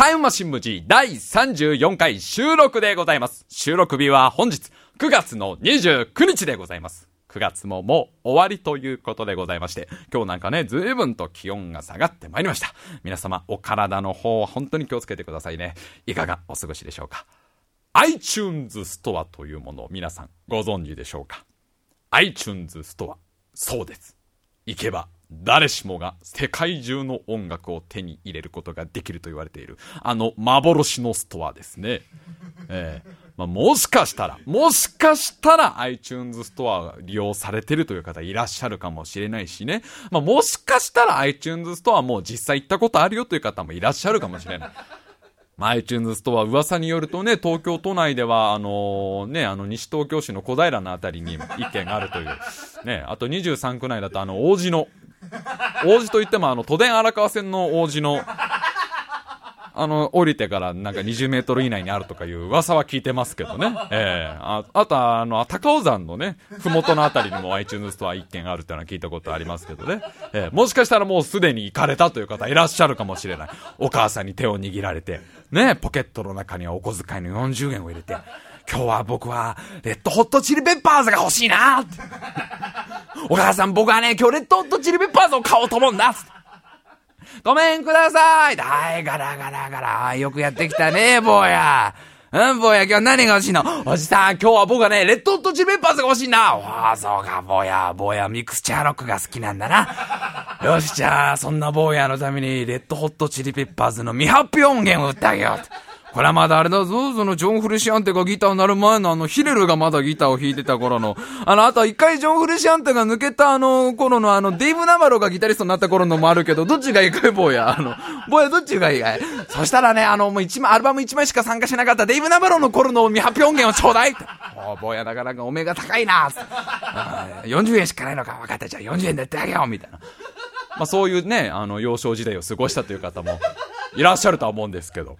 タイムマシン無事第34回収録でございます。収録日は本日9月の29日でございます。9月ももう終わりということでございまして、今日なんかね、随分と気温が下がってまいりました。皆様、お体の方は本当に気をつけてくださいね。いかがお過ごしでしょうか？iTunes ストアというものを皆さんご存知でしょうか？iTunes ストア。そうです。行けば誰しもが世界中の音楽を手に入れることができると言われている、あの幻のストアですね。ええまあ、もしかしたら、もしかしたら iTunes ストアを利用されてるという方いらっしゃるかもしれないしね。まあ、もしかしたら iTunes ストアもう実際行ったことあるよという方もいらっしゃるかもしれない。まあ、iTunes ストア、噂によるとね、東京都内では、あのね、あの、西東京市の小平のあたりに一軒があるという。ね、あと23区内だと、あの、王子の、王子といっても、あの、都電荒川線の王子の、あの、降りてからなんか20メートル以内にあるとかいう噂は聞いてますけどね。ええああとは、あの、高尾山のね、ふもとのあたりにも iTunes ストア1軒あるっていうのは聞いたことありますけどね。ええもしかしたらもうすでに行かれたという方いらっしゃるかもしれない。お母さんに手を握られて、ね、ポケットの中にはお小遣いの40円を入れて、今日は僕は、レッドホットチリペッパーズが欲しいな。お母さん僕はね、今日レッドホットチリペッパーズを買おうと思うんだごめんくださいはい、ガラガラガラ。よくやってきたね、坊や。うん、坊や、今日何が欲しいの？おじさん、今日は僕はね、レッドホットチリペッパーズが欲しいな。わあ、そうか、坊や。坊や、ミクスチャーロックが好きなんだな。よし、じゃあ、そんな坊やのために、レッドホットチリペッパーズの未発表音源を売ってあげよう。これはまだあれだぞ、そのジョン・フルシアンテがギターを鳴る前のあの、ヒレルがまだギターを弾いてた頃の、あの、あとは一回ジョン・フルシアンテが抜けたあの頃のあの、デイブ・ナバロがギタリストになった頃のもあるけど、どっちがいいかい、坊や。あの、坊やどっちがいい？かいそしたらね、あの、もう一枚、アルバム一枚しか参加しなかったデイブ・ナバロの頃の未発表音源をちょうだいって。お坊やなかなかお目が高いな40円しかないのか分かったじゃあ40円でやってあげようみたいな。まあそういうね、あの、幼少時代を過ごしたという方もいらっしゃるとは思うんですけど。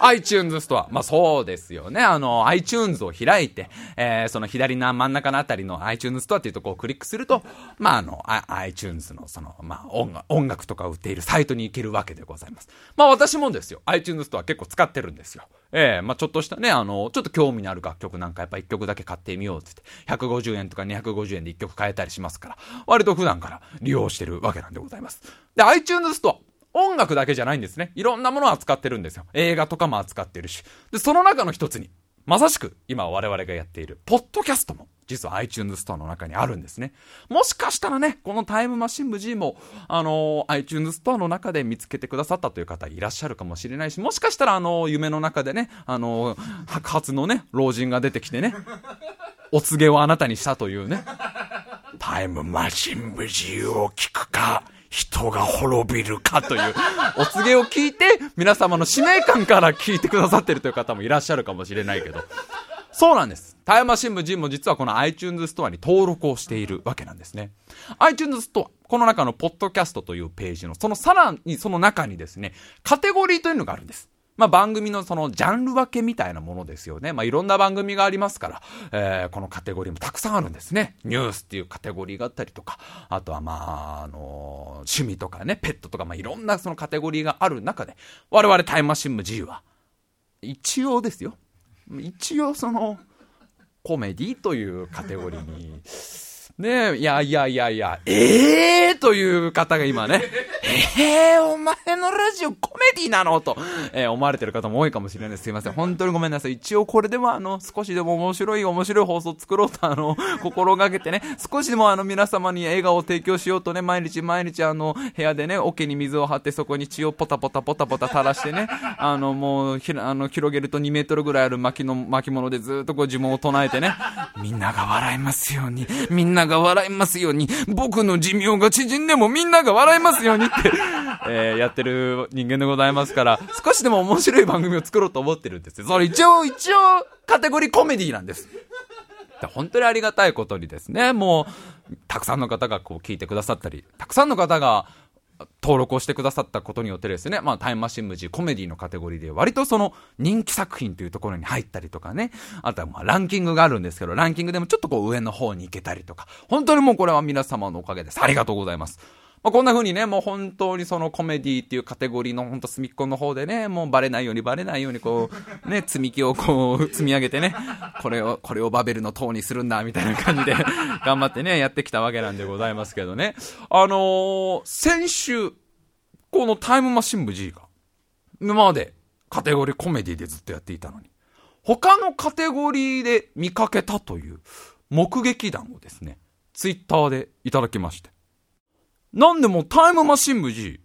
iTunes ストア。まあそうですよね。あの、iTunes を開いて、えー、その左の真ん中のあたりの iTunes ストアっていうとこをクリックすると、まああの、iTunes のその、まあ音楽音楽とか売っているサイトに行けるわけでございます。まあ私もですよ、iTunes ストア結構使ってるんですよ。ええー、まあちょっとしたね、あの、ちょっと興味のある楽曲なんかやっぱ一曲だけ買ってみようって言って、150円とか250円で一曲買えたりしますから、割と普段から利用してるわけなんでございます。で、iTunes ストア。音楽だけじゃないんですね。いろんなものを扱ってるんですよ。映画とかも扱ってるし。で、その中の一つに、まさしく今我々がやっている、ポッドキャストも、実は iTunes ストアの中にあるんですね。もしかしたらね、このタイムマシン部 G も、あのー、iTunes ストアの中で見つけてくださったという方いらっしゃるかもしれないし、もしかしたらあのー、夢の中でね、あのー、白髪のね、老人が出てきてね、お告げをあなたにしたというね、タイムマシン部 G を聞くか、人が滅びるかという、お告げを聞いて、皆様の使命感から聞いてくださってるという方もいらっしゃるかもしれないけど、そうなんです。タイムマシン部 G も実はこの iTunes ストアに登録をしているわけなんですね。iTunes ストア、この中のポッドキャストというページの、そのさらにその中にですね、カテゴリーというのがあるんです。まあ、番組のそのジャンル分けみたいなものですよね。まあ、いろんな番組がありますから、えー、このカテゴリーもたくさんあるんですね。ニュースっていうカテゴリーがあったりとか、あとはまあ、あのー、趣味とかね、ペットとか、まあ、いろんなそのカテゴリーがある中で、我々タイムマシン部 G は、一応ですよ。一応その、コメディというカテゴリーに、ねえ、いやいやいやいや、ええー、という方が今ね、え えー、お前のラジオコメディなの？と、えー、思われてる方も多いかもしれないです。すいません。本当にごめんなさい。一応これでもあの、少しでも面白い面白い放送作ろうとあの、心がけてね、少しでもあの皆様に笑顔を提供しようとね、毎日毎日あの、部屋でね、桶に水を張ってそこに血をポタポタポタポタ垂らしてね、あの、もう、ひあの、広げると2メートルぐらいある巻きの、巻物でずっとこう呪文を唱えてね、みんなが笑いますように、みんなが笑いますように、僕の寿命が縮んでもみんなが笑いますようにって、えー、やってる人間でございますから、少しでも面白い番組を作ろうと思ってるんですよ。それ一応、一応、カテゴリーコメディなんです。本当にありがたいことにですね、もう、たくさんの方がこう聞いてくださったり、たくさんの方が、登録をしてくださったことによってですね、まあ、タイムマシン無事コメディのカテゴリーで割とその人気作品というところに入ったりとかね、あとはまあランキングがあるんですけど、ランキングでもちょっとこう上の方に行けたりとか、本当にもうこれは皆様のおかげです。ありがとうございます。まあ、こんな風にね、もう本当にそのコメディっていうカテゴリーの本当隅っこの方でね、もうバレないようにバレないようにこう、ね、積み木をこう積み上げてね、これを、これをバベルの塔にするんだ、みたいな感じで 頑張ってね、やってきたわけなんでございますけどね。あのー、先週、このタイムマシン部 G が、今までカテゴリーコメディでずっとやっていたのに、他のカテゴリーで見かけたという目撃談をですね、ツイッターでいただきまして。なんでもタイムマシン部 G、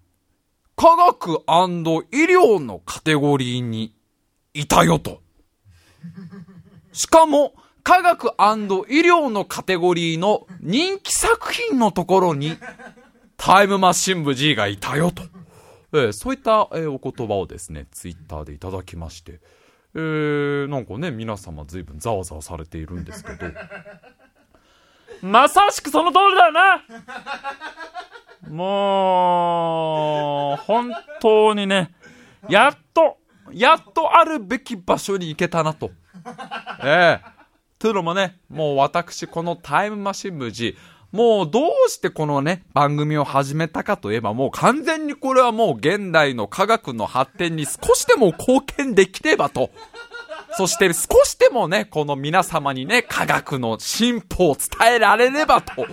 科学医療のカテゴリーにいたよと。しかも、科学医療のカテゴリーの人気作品のところに、タイムマシン部 G がいたよと。えー、そういった、えー、お言葉をですね、ツイッターでいただきまして、えー、なんかね、皆様随分ざわざわされているんですけど、まさしくその通りだよなもう、本当にね、やっと、やっとあるべき場所に行けたなと。ええー。というのもね、もう私、このタイムマシン部 G、もうどうしてこのね、番組を始めたかといえばもう完全にこれはもう現代の科学の発展に少しでも貢献できればと。そして少しでもね、この皆様にね、科学の進歩を伝えられればと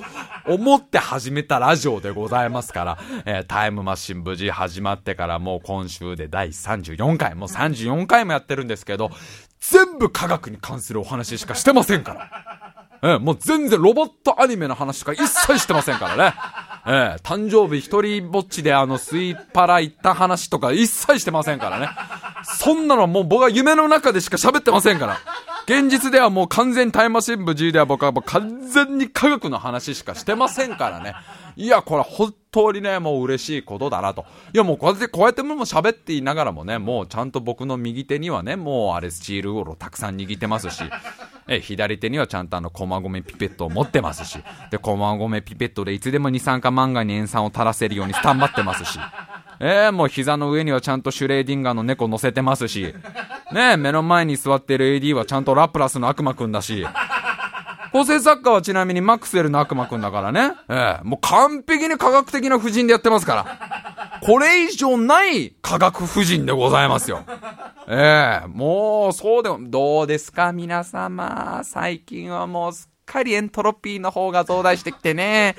思って始めたラジオでございますから、えー、タイムマシン無事始まってからもう今週で第34回、もう34回もやってるんですけど、全部科学に関するお話しかしてませんから。ええ、もう全然ロボットアニメの話とか一切してませんからね。ええ、誕生日一人ぼっちであのスイーパラ行った話とか一切してませんからね。そんなのもう僕は夢の中でしか喋ってませんから。現実ではもう完全タイムマシン部 G では僕はもう完全に科学の話しかしてませんからね。いや、これ本当にね、もう嬉しいことだなと。いや、もうこうやって、こうやっても喋っていながらもね、もうちゃんと僕の右手にはね、もうあれスチールゴロたくさん握ってますし、え、左手にはちゃんとあの、駒込ピペットを持ってますし、で、駒込ピペットでいつでも二酸化漫画に塩酸を垂らせるようにスタンバってますし、えー、もう膝の上にはちゃんとシュレーディンガーの猫乗せてますし、ね目の前に座ってる AD はちゃんとラプラスの悪魔くんだし、構成作家はちなみにマクセルの悪魔くんだからね。ええもう完璧に科学的な夫人でやってますから。これ以上ない科学夫人でございますよ。ええもう、そうでも、どうですか皆様。最近はもうすっかりエントロピーの方が増大してきてね。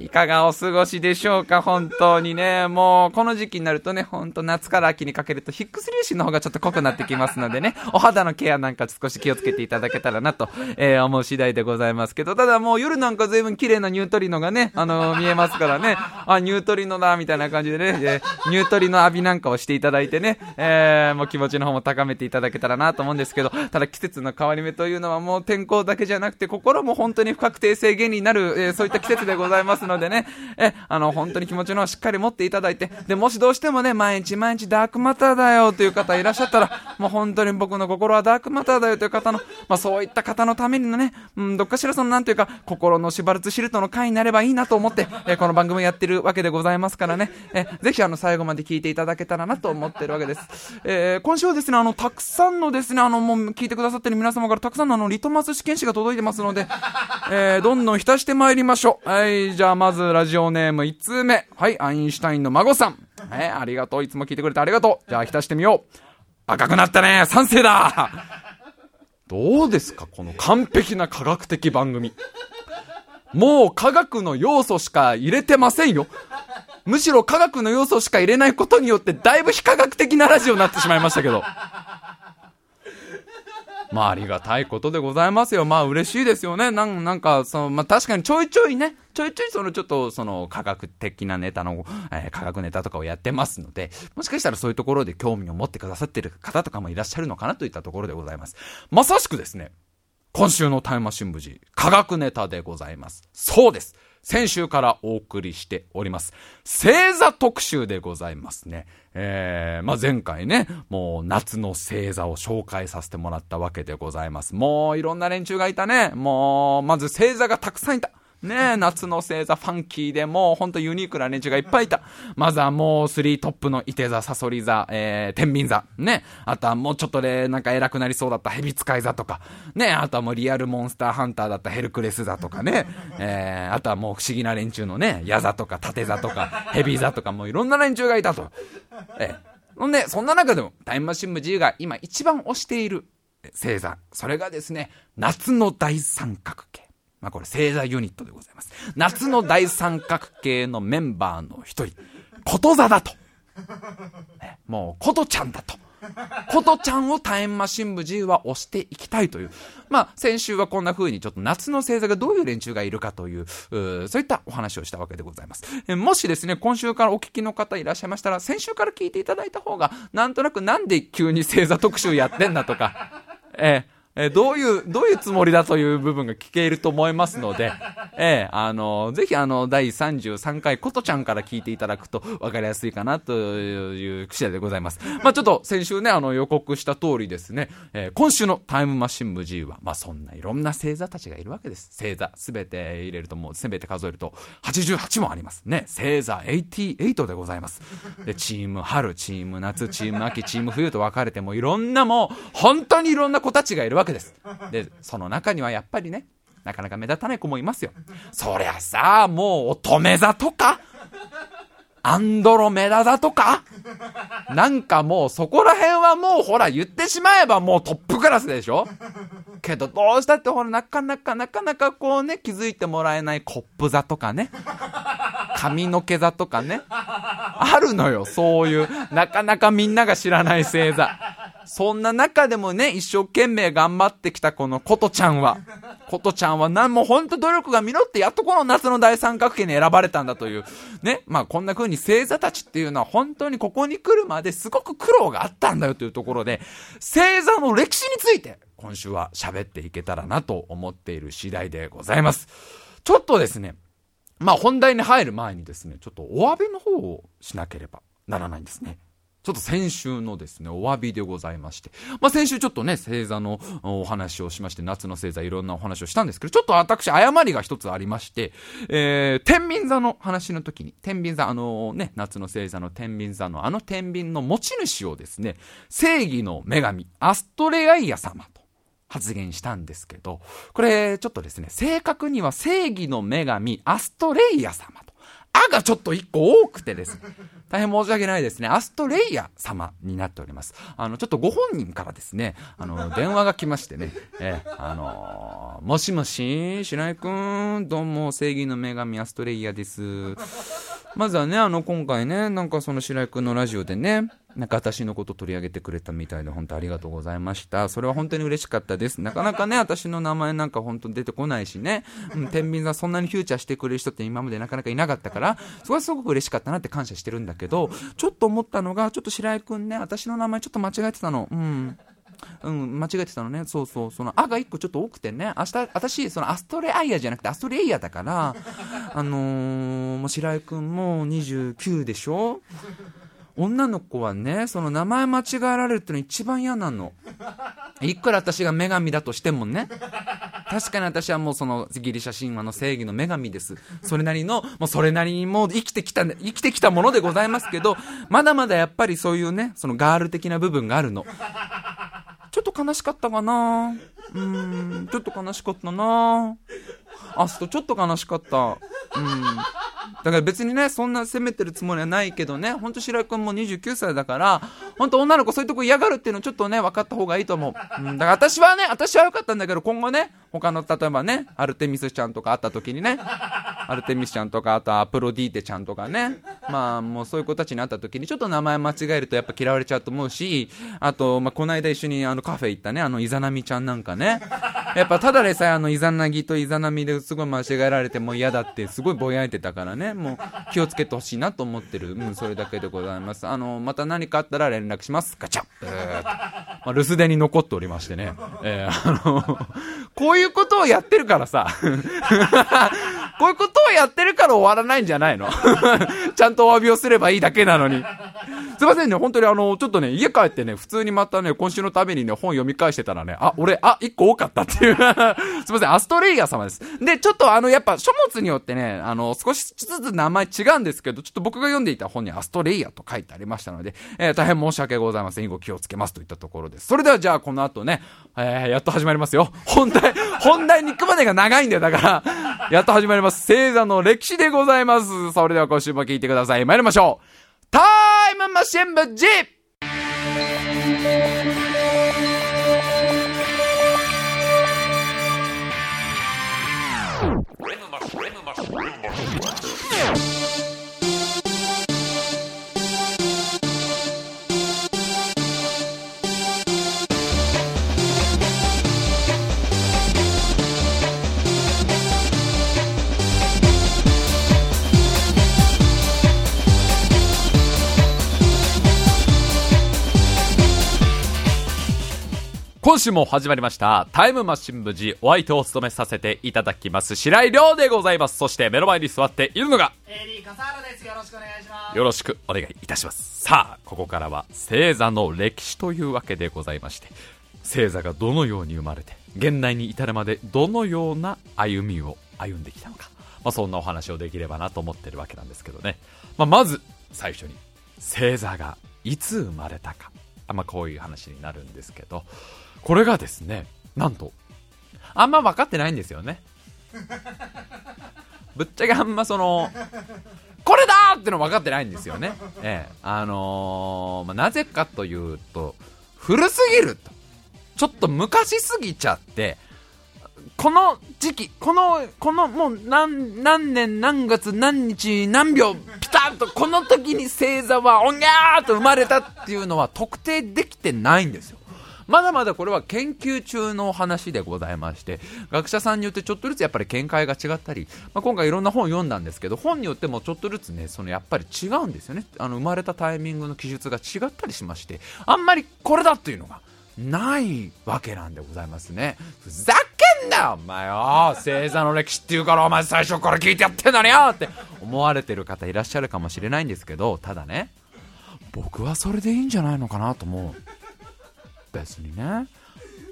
いかがお過ごしでしょうか、本当にね。もう、この時期になるとね、ほんと夏から秋にかけると、ヒックス粒子の方がちょっと濃くなってきますのでね、お肌のケアなんか少し気をつけていただけたらなと、えー、思う次第でございますけど、ただもう夜なんか随分綺麗なニュートリノがね、あのー、見えますからね、あ、ニュートリノだ、みたいな感じでね、えー、ニュートリノ浴びなんかをしていただいてね、えー、もう気持ちの方も高めていただけたらなと思うんですけど、ただ季節の変わり目というのはもう天候だけじゃなくて、心も本当に不確定性原理になる、えー、そういった季節でございますのでね、えあの、本当に気持ちのしっかり持っていただいて、で、もしどうしてもね、毎日毎日ダークマターだよという方いらっしゃったら、もう本当に僕の心はダークマターだよという方の、まあそういった方のためにのね、うん、どっかしらそのなんていうか、心のシュバルツシルトの会になればいいなと思って、えこの番組やってるわけでございますからね、えぜひあの、最後まで聞いていただけたらなと思ってるわけです。えー、今週はですね、あの、たくさんのですね、あの、もう聞いてくださってる皆様からたくさんのあの、リトマス試験紙が届いてますので、えー、どんどん浸してまいりましょう。はい、じゃあまずラジオネーム1通目。はい、アインシュタインの孫さん。はい、ありがとう。いつも聞いてくれてありがとう。じゃあ浸してみよう。赤くなったね賛成だどうですかこの完璧な科学的番組。もう科学の要素しか入れてませんよ。むしろ科学の要素しか入れないことによってだいぶ非科学的なラジオになってしまいましたけど。まあありがたいことでございますよ。まあ嬉しいですよね。なん、なんか、その、まあ確かにちょいちょいね、ちょいちょいそのちょっとその科学的なネタの、えー、科学ネタとかをやってますので、もしかしたらそういうところで興味を持ってくださってる方とかもいらっしゃるのかなといったところでございます。まさしくですね、今週のタイマシン部時、科学ネタでございます。そうです。先週からお送りしております。星座特集でございますね。えー、まあ、前回ね、もう夏の星座を紹介させてもらったわけでございます。もういろんな連中がいたね。もう、まず星座がたくさんいた。ね、夏の星座ファンキーでもうほんとユニークな連中がいっぱいいた。まずはもうスリートップの伊手座、サソリ座、えー、天秤座。ね。あとはもうちょっとで、なんか偉くなりそうだった蛇使い座とか。ね。あとはもうリアルモンスターハンターだったヘルクレス座とかね。えー、あとはもう不思議な連中のね、矢座とか縦座とか、ヘビ座とかもういろんな連中がいたと。えーほんで、そんな中でも、タイムマシン部 G が今一番推している星座。それがですね、夏の大三角形。まあこれ星座ユニットでございます。夏の大三角形のメンバーの一人、こと座だと。ね、もう、ことちゃんだと。ことちゃんをタイムマシン部 G は押していきたいという。まあ、先週はこんな風にちょっと夏の星座がどういう連中がいるかという、うそういったお話をしたわけでございます。えもしですね、今週からお聞きの方いらっしゃいましたら、先週から聞いていただいた方が、なんとなくなんで急に星座特集やってんだとか、えーえー、どういう、どういうつもりだという部分が聞けると思いますので、えー、あの、ぜひあの、第33回ことちゃんから聞いていただくと分かりやすいかなという次第でございます。まあちょっと先週ね、あの予告した通りですね、えー、今週のタイムマシン部 G は、まあそんないろんな星座たちがいるわけです。星座、すべて入れるともうすべて数えると88もありますね。星座88でございます。で、チーム春、チーム夏、チーム秋、チーム冬と分かれてもいろんなもう、本当にいろんな子たちがいるわけです。わけで、その中にはやっぱりね、なかなか目立たない子もいますよ。そりゃさ、もう乙女座とか、アンドロメダ座とか、なんかもうそこら辺はもうほら言ってしまえばもうトップクラスでしょけどどうしたってほらなかなかなかなかこうね気づいてもらえないコップ座とかね。髪の毛座とかね。あるのよ、そういう。なかなかみんなが知らない星座。そんな中でもね、一生懸命頑張ってきたこのことちゃんは、ことちゃんは何も本当努力が実ってやっとこの夏の大三角形に選ばれたんだという。ね。まあこんな風に星座たちっていうのは本当にここに来るまですごく苦労があったんだよというところで、星座の歴史について今週は喋っていけたらなと思っている次第でございます。ちょっとですね、まあ本題に入る前にですね、ちょっとお詫びの方をしなければならないんですね。ちょっと先週のですね、お詫びでございまして。まあ、先週ちょっとね、星座のお話をしまして、夏の星座いろんなお話をしたんですけど、ちょっと私、誤りが一つありまして、えー、天秤座の話の時に、天秤座、あのね、夏の星座の天秤座のあの天秤の持ち主をですね、正義の女神、アストレアイア様と。発言したんですけど、これ、ちょっとですね、正確には正義の女神、アストレイヤ様と。あがちょっと一個多くてですね、大変申し訳ないですね。アストレイヤ様になっております。あの、ちょっとご本人からですね、あの、電話が来ましてね、え、あのー、もしもし、白井くん、どうも、正義の女神アストレイヤです。まずはね、あの、今回ね、なんかその白井くんのラジオでね、なんか私のこと取り上げてくれたみたいで、本当ありがとうございました。それは本当に嬉しかったです。なかなかね、私の名前なんか本当出てこないしね、うん、天秤座そんなにフューチャーしてくれる人って今までなかなかいなかったから、そこはすごく嬉しかったなって感謝してるんだけど、ちょっと思ったのが、ちょっと白井くんね、私の名前ちょっと間違えてたの。うん。うん、間違えてたのね。そうそう。その、あが1個ちょっと多くてね。明日、私、その、アストレアイアじゃなくて、アストレイヤだから、あのー、もう白井くんも29でしょ？女の子はね、その名前間違えられるっての一番嫌なの。いくら私が女神だとしてもね。確かに私はもうそのギリシャ神話の正義の女神です。それなりの、もうそれなりにもう生きてきた、生きてきたものでございますけど、まだまだやっぱりそういうね、そのガール的な部分があるの。ちょっと悲しかったかなうん、ちょっと悲しかったなあすとちょっと悲しかった。うん。だから別にね、そんな責めてるつもりはないけどね、ほんと白井君も29歳だから、ほんと女の子そういうとこ嫌がるっていうのちょっとね、分かった方がいいと思う。うん、だから私はね、私は良かったんだけど、今後ね、他の、例えばね、アルテミスちゃんとか会った時にね、アルテミスちゃんとか、あとアプロディーテちゃんとかね、まあもうそういう子たちに会った時にちょっと名前間違えるとやっぱ嫌われちゃうと思うし、あと、まあこの間一緒にあのカフェ行ったね、あのイザナミちゃんなんかね、やっぱただでさえあのイザナギとイザナミですごい間違えられても嫌だってすごいぼやいてたからね、もう気をつけてほしいなと思ってる。うん、それだけでございます。あの、また何かあったら連絡します。ガチャえー、まあ、留守電に残っておりましてね。えー、あの、こういうことをやってるからさ、こういうことをやってるから終わらないんじゃないの？ちゃんとお詫びをすればいいだけなのに。すいませんね、本当にあの、ちょっとね、家帰ってね、普通にまたね、今週のためにね、本読み返してたらね、あ、俺、あ、一個多かったっていう。すいません、アストレイヤー様です。で、ちょっとあの、やっぱ書物によってね、あの、少しずつ名前違うんですけど、ちょっと僕が読んでいた本にアストレイヤと書いてありましたので、えー、大変申し訳ございません。以後気をつけますといったところです。それではじゃあこの後ね、えー、やっと始まりますよ。本題、本題に行くまでが長いんだよ、だから。やっと始まります。星座の歴史でございます。それでは今週も聞いてください。参りましょう。タイムマシン部 G! 今週も始まりました、タイムマシン部時、お相手を務めさせていただきます、白井亮でございます。そして目の前に座っているのが、AD 笠原です。よろしくお願いします。よろしくお願いいたします。さあ、ここからは、星座の歴史というわけでございまして、星座がどのように生まれて、現代に至るまでどのような歩みを歩んできたのか、まあ、そんなお話をできればなと思ってるわけなんですけどね。まあ、まず、最初に、星座がいつ生まれたか。あまあ、こういう話になるんですけど、これがですね、なんと、あんま分かってないんですよね。ぶっちゃけあんまその、これだっての分かってないんですよね。ええ。あのー、まあ、なぜかというと、古すぎると。ちょっと昔すぎちゃって、この時期、この、このもう何、何年何月何日何秒、ピタッとこの時に星座はおにゃーと生まれたっていうのは特定できてないんですよ。まだまだこれは研究中の話でございまして、学者さんによってちょっとずつやっぱり見解が違ったり、まあ、今回いろんな本読んだんですけど、本によってもちょっとずつね、そのやっぱり違うんですよね。あの、生まれたタイミングの記述が違ったりしまして、あんまりこれだっていうのが、ないわけなんでございますね。ふざけんなよお前よ星座の歴史っていうからお前最初から聞いてやってんのによって思われてる方いらっしゃるかもしれないんですけど、ただね、僕はそれでいいんじゃないのかなと思う。別にね。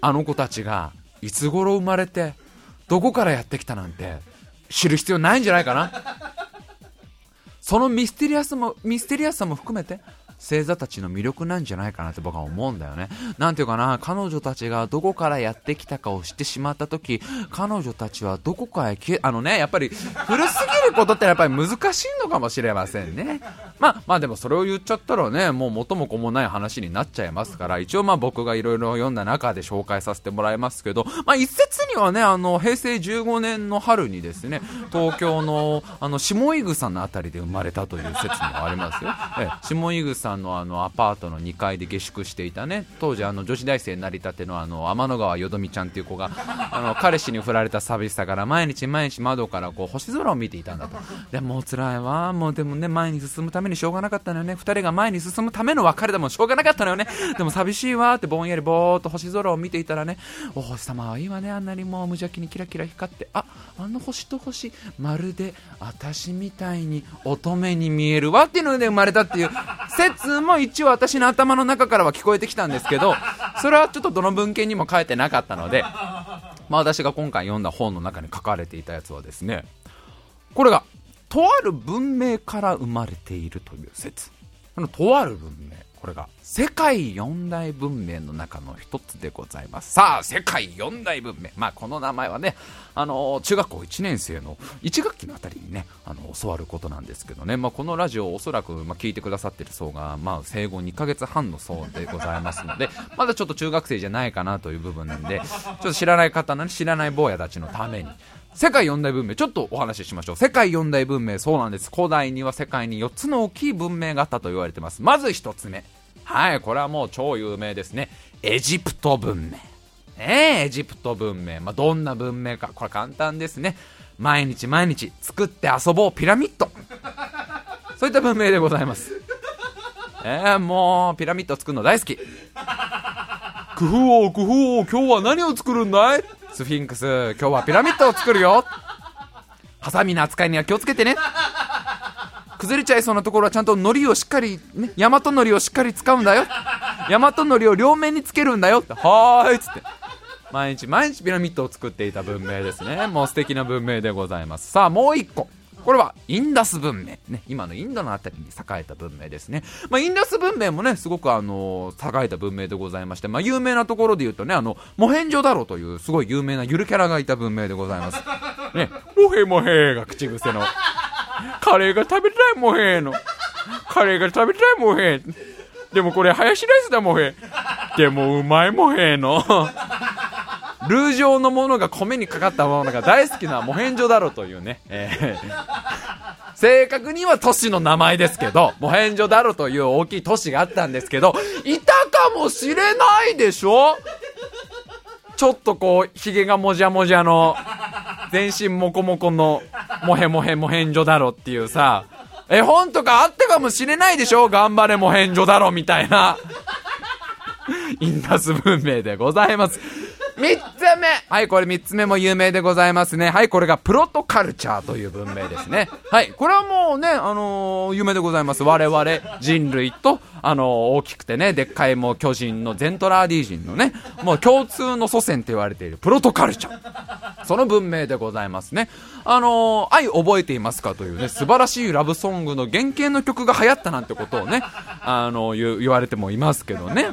あの子たちがいつ頃生まれてどこからやってきたなんて知る必要ないんじゃないかな。そのミステリアスもミステリアスさも含めて星座たちの魅力なんじゃないかなって僕は思うんだよね。なんていうかな、彼女たちがどこからやってきたかを知ってしまった時、彼女たちはどこかへ消え、あのね、やっぱり古すぎることってやっぱり難しいのかもしれませんね。まあ、まあでもそれを言っちゃったらね、もう元も子もない話になっちゃいますから、一応まあ僕がいろいろ読んだ中で紹介させてもらいますけど、まあ一説にはね、あの、平成15年の春にですね、東京の、あの、下井草のあたりで生まれたという説もありますよ。え下井草さんのあのアパートの2階で下宿していたね。当時あの女子大生になりたてのあの天の川よどみちゃんっていう子があの彼氏に振られた寂しさから毎日毎日窓からこう星空を見ていたんだと。でもう辛いわ。もうでもね前に進むためにしょうがなかったのよね。2人が前に進むための別れでもしょうがなかったのよね。でも寂しいわってぼんやりぼーっと星空を見ていたらねお星様はいいわね。あんなにもう無邪気にキラキラ光って。ああの星と星。まるで私みたいに乙女に見えるわっていうので生まれたっていう。説つも一応私の頭の中からは聞こえてきたんですけど、それはちょっとどの文献にも書いてなかったので、まあ私が今回読んだ本の中に書かれていたやつはですね、これが、とある文明から生まれているという説。あのとある文明。これが世界四大文明の中の一つでございます。さあ、世界四大文明。まあ、この名前はね、あの、中学校1年生の1学期のあたりにね、あの、教わることなんですけどね、まあ、このラジオをおそらく、まあ、聞いてくださってる層が、まあ、生後2ヶ月半の層でございますので、まだちょっと中学生じゃないかなという部分なんで、ちょっと知らない方のね、知らない坊やたちのために、世界四大文明、ちょっとお話ししましょう。世界四大文明、そうなんです。古代には世界に4つの大きい文明があったと言われてます。まず1つ目。はい、これはもう超有名ですね。エジプト文明。えエジプト文明。まあ、どんな文明か。これ簡単ですね。毎日毎日作って遊ぼうピラミッド。そういった文明でございます。えー、もう、ピラミッド作るの大好き。工夫を、工夫を、今日は何を作るんだい？スフィンクス、今日はピラミッドを作るよ。ハサミの扱いには気をつけてね。崩れちゃいそうなところはちゃんと海苔をしっかり、ね、大和糊をしっかり使うんだよ。大和糊を両面につけるんだよって。はーいっつって。毎日毎日ピラミッドを作っていた文明ですね。もう素敵な文明でございます。さあ、もう一個。これはインダス文明。ね、今のインドのあたりに栄えた文明ですね。まあ、インダス文明もね、すごくあのー、栄えた文明でございまして、まあ、有名なところで言うとね、あの、モヘンジョダロというすごい有名なゆるキャラがいた文明でございます。ね、モヘモヘが口癖の。カレーが食べたいモヘの。カレーが食べたいモヘ。でもこれハヤシライスだモヘ。でもうまいモヘの。ルー状のものが米にかかったものが大好きなモヘンジョだろというね、えー、正確には都市の名前ですけど、モヘンジョだろという大きい都市があったんですけど、いたかもしれないでしょ？ちょっとこう、髭がもじゃもじゃの、全身モコモコの、モヘモヘモヘンジョだろっていうさ、絵本とかあったかもしれないでしょ？頑張れモヘンジョだろみたいな。インダス文明でございます。3つ目はい、これ3つ目も有名でございますね。はい、これがプロトカルチャーという文明ですね。はい、これはもうね、あのー、有名でございます。我々人類と、あのー、大きくてね、でっかいもう巨人のゼントラーディ人のね、もう共通の祖先と言われているプロトカルチャー。その文明でございますね。あのー、愛覚えていますかというね、素晴らしいラブソングの原型の曲が流行ったなんてことをね、あの言言われてもいますけどね。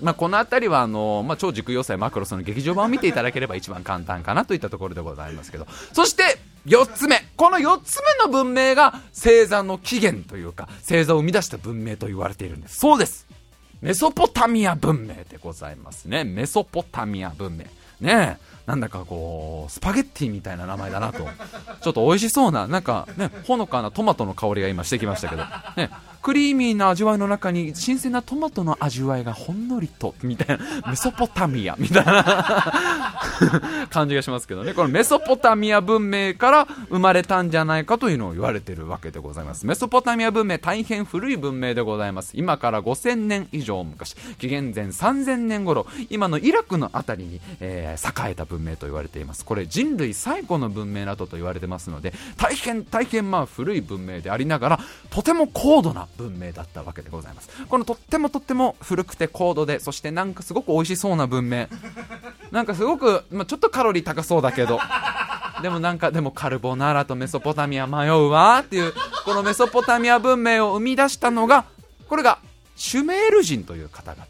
まあ、この辺りは、あのまあ、超軸要塞マクロスの劇場版を見ていただければ一番簡単かなといったところでございますけど。そして、4つ目。この4つ目の文明が星座の起源というか、星座を生み出した文明と言われているんです。そうです。メソポタミア文明でございますね。メソポタミア文明。ねえ。なんだかこう、スパゲッティみたいな名前だなと。ちょっと美味しそうな、なんかね、ほのかなトマトの香りが今してきましたけど。ね。クリーミーな味わいの中に新鮮なトマトの味わいがほんのりと、みたいな、メソポタミア、みたいな 感じがしますけどね。このメソポタミア文明から生まれたんじゃないかというのを言われてるわけでございます。メソポタミア文明、大変古い文明でございます。今から5000年以上昔、紀元前3000年頃、今のイラクのあたりに、えー、栄えた文明文明と言われています。これ人類最古の文明などと言われてますので、大変大変まあ古い文明でありながら、とても高度な文明だったわけでございます。このとってもとっても古くて高度でそしてなんかすごく美味しそうな文明。なんかすごく、まあ、ちょっとカロリー高そうだけど。でもなんかでもカルボナーラとメソポタミア迷うわっていうこのメソポタミア文明を生み出したのがこれがシュメール人という方々。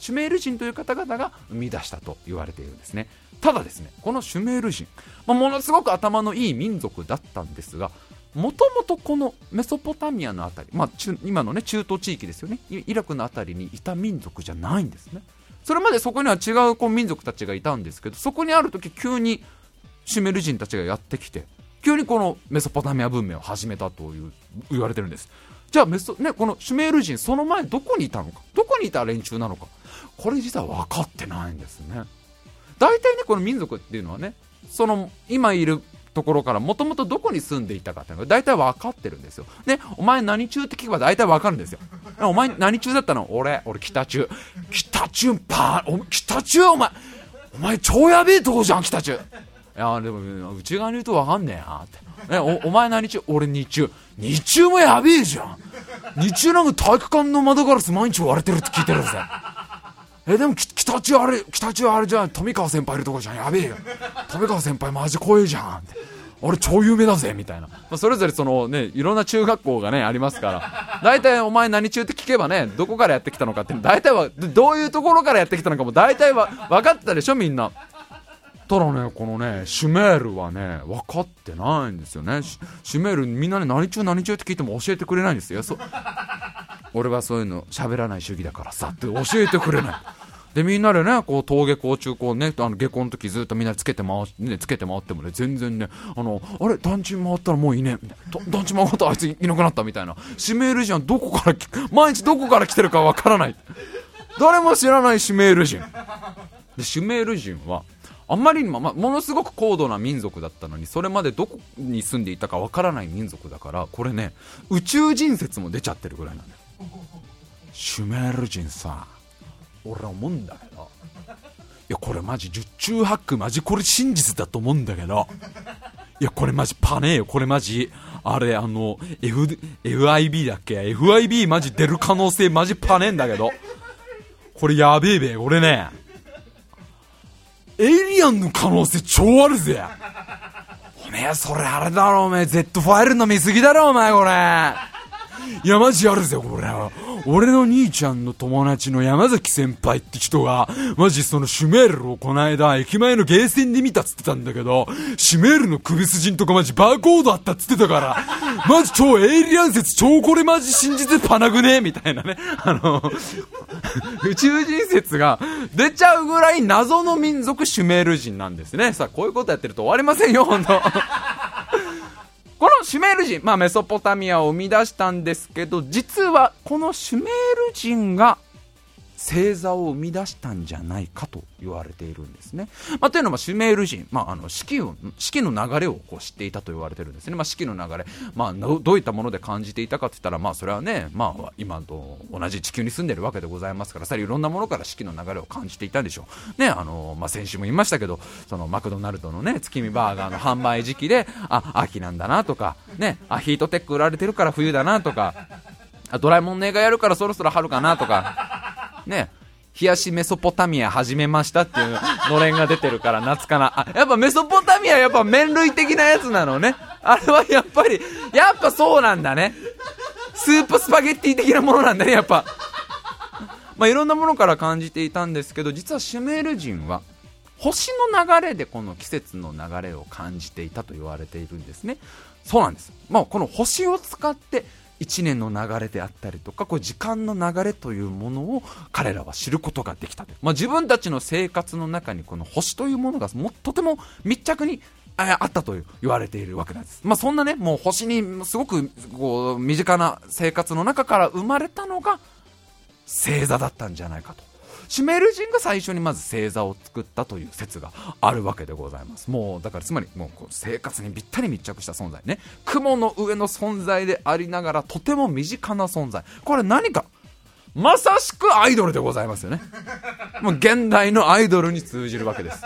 シュメール人という方々が生み出したと言われているんですね。ただですねこのシュメール人、まあ、ものすごく頭のいい民族だったんですがもともとこのメソポタミアの辺り、まあ、今のね中東地域ですよねイラクの辺りにいた民族じゃないんですね。それまでそこには違うこう民族たちがいたんですけどそこにある時急にシュメール人たちがやってきて急にこのメソポタミア文明を始めたという言われてるんです。じゃあメソ、ね、このシュメール人その前どこにいたのかどこにいた連中なのかこれ実は分かってないんですね。大体ねこの民族っていうのはねその今いるところからもともとどこに住んでいたかっていうのが大体分かってるんですよ。ね、お前何中って聞けば大体分かるんですよ。お前何中だったの？俺、俺北中。北中パー、北中お前、お前超やべえとこじゃん、北中。いや、でも、内側に言うと分かんねえなって。ね、おお前何中？俺日中。日中もやべえじゃん。日中なんか体育館の窓ガラス毎日割れてるって聞いてるんですよ。えでも北中あれ北中あれじゃん。富川先輩いるとこじゃん。やべえよ。富川先輩マジ怖えじゃん。って俺超有名だぜみたいな、まあ、それぞれそのねいろんな中学校がねありますから。大体お前何中って聞けばねどこからやってきたのかって。大体はどういうところからやってきたのかも大体は分かってたでしょみんな。ただねこのねシュメールはね分かってないんですよね。シュメールみんなね何中何中って聞いても教えてくれないんですよ。俺はそういうの喋らない主義だからさって教えてくれない。でみんなでねこう登下校中高ねあの下校の時ずっとみんなつけて回ねつけて回ってもね全然ねあのあれ？団地回ったらもういいね？団地回ったらあいついなくなったみたいな。指名ルジンどこから毎日どこから来てるかわからない。誰も知らない指名ルジンで指名ルジンはあんまりにも、まものすごく高度な民族だったのにそれまでどこに住んでいたかわからない民族だからこれね宇宙人説も出ちゃってるぐらいなんだよシュメール人さ俺は思うんだけどいやこれマジ十中八九マジこれ真実だと思うんだけどいやこれマジパネーよこれマジあれ、あの、F、FIB だっけ ?FIB マジ出る可能性マジパネーんだけど。これやべえべ、俺ね。エイリアンの可能性超あるぜ。おめえ、それあれだろ、おめえ。Z ファイルの見すぎだろ、お前、これ。いや、マジあるぜ、これ。俺の兄ちゃんの友達の山崎先輩って人が、マジそのシュメールをこの間、駅前のゲーセンで見たっつってたんだけど、シュメールの首筋んとかマジバーコードあったっつってたから、マジ超エイリアン説超これマジ信じてパナグねみたいなね。あの、宇宙人説が出ちゃうぐらい謎の民族シュメール人なんですね。さあ、こういうことやってると終わりませんよ、本当このシュメール人、まあ、メソポタミアを生み出したんですけど、実はこのシュメール人が星座を生み出したんじゃないかと言われているんですね。まあ、というのはシュメール人、まあ、あの四季を四季の流れをこう知っていたと言われてるんですね。まあ、四季の流れ、まあ、どういったもので感じていたかといったら、まあ、それはね、まあ、今と同じ地球に住んでるわけでございますから、さらにいろんなものから四季の流れを感じていたんでしょう。ね、あのまあ、先週も言いましたけど、そのマクドナルドのね、月見バーガーの販売時期で、あ、秋なんだなとか、ね、あ、ヒートテック売られてるから冬だなとか、あドラえもんの映画やるからそろそろ春かなとか、ね、冷やしメソポタミア始めましたっていうのれんが出てるから夏かな。あ、やっぱメソポタミアやっぱ麺類的なやつなのね。あれはやっぱり、やっぱそうなんだね。スープスパゲッティ的なものなんだね、やっぱ。まあ、いろんなものから感じていたんですけど、実はシュメール人は、星の流れでこの季節の流れを感じていたと言われているんですね。そうなんです。まあ、この星を使って1年の流れであったりとか、こう時間の流れというものを彼らは知ることができたまあ、自分たちの生活の中にこの星というものがもとても密着にあったと言われているわけなんです。まあ、そんなね、もう星にすごくこう身近な生活の中から生まれたのが星座だったんじゃないかと。シュメール人が最初にまず星座を作ったという説があるわけでございます。もうだからつまりもうこう生活にぴったり密着した存在ね。雲の上の存在でありながらとても身近な存在。これ何かまさしくアイドルでございますよね。もう現代のアイドルに通じるわけです。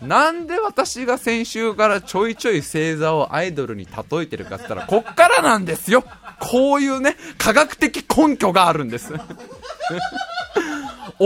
なんで私が先週からちょいちょい星座をアイドルに例えてるかって言ったらこっからなんですよ。こういうね科学的根拠があるんです。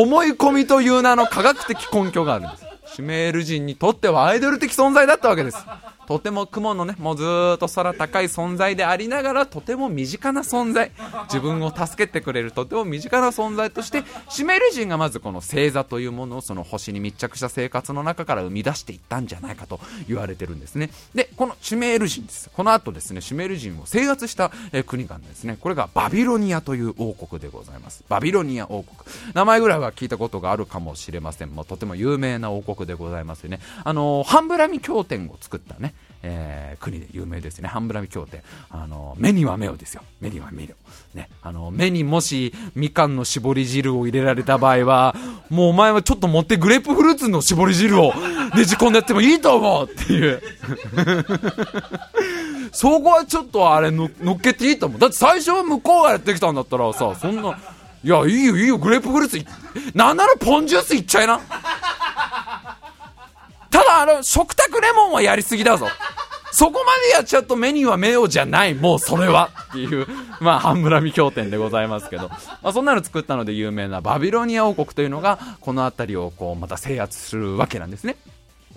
思い込みという名の科学的根拠があるんです。シュメール人にとってはアイドル的存在だったわけです。とても雲のね、もうずっと空高い存在でありながら、とても身近な存在。自分を助けてくれるとても身近な存在として、シメール人がまずこの星座というものをその星に密着した生活の中から生み出していったんじゃないかと言われてるんですね。で、このシュメール人です。この後ですね、シュメール人を制圧した、国がですね、これがバビロニアという王国でございます。バビロニア王国。名前ぐらいは聞いたことがあるかもしれません。もうとても有名な王国でございますよね。あのー、ハンブラミ経典を作ったね、えー、国で有名ですね。ハンブラミ協定。あの、目には目をですよ。目には目を。ね。あの、目にもし、みかんの絞り汁を入れられた場合は、もうお前はちょっと持ってグレープフルーツの絞り汁を ねじ込んでやってもいいと思うっていう。そこはちょっとあれの乗っけていいと思う。だって最初は向こうがやってきたんだったらさ、そんな、いや、いいよいいよ、グレープフルーツ、なんならポンジュースいっちゃいな。ただ、あの、食卓レモンはやりすぎだぞ。そこまでやっちゃうと目には目をじゃない、もうそれはっていう、まあ、半村美経典でございますけど、まあ、そんなの作ったので有名なバビロニア王国というのが、この辺りをこう、また制圧するわけなんですね。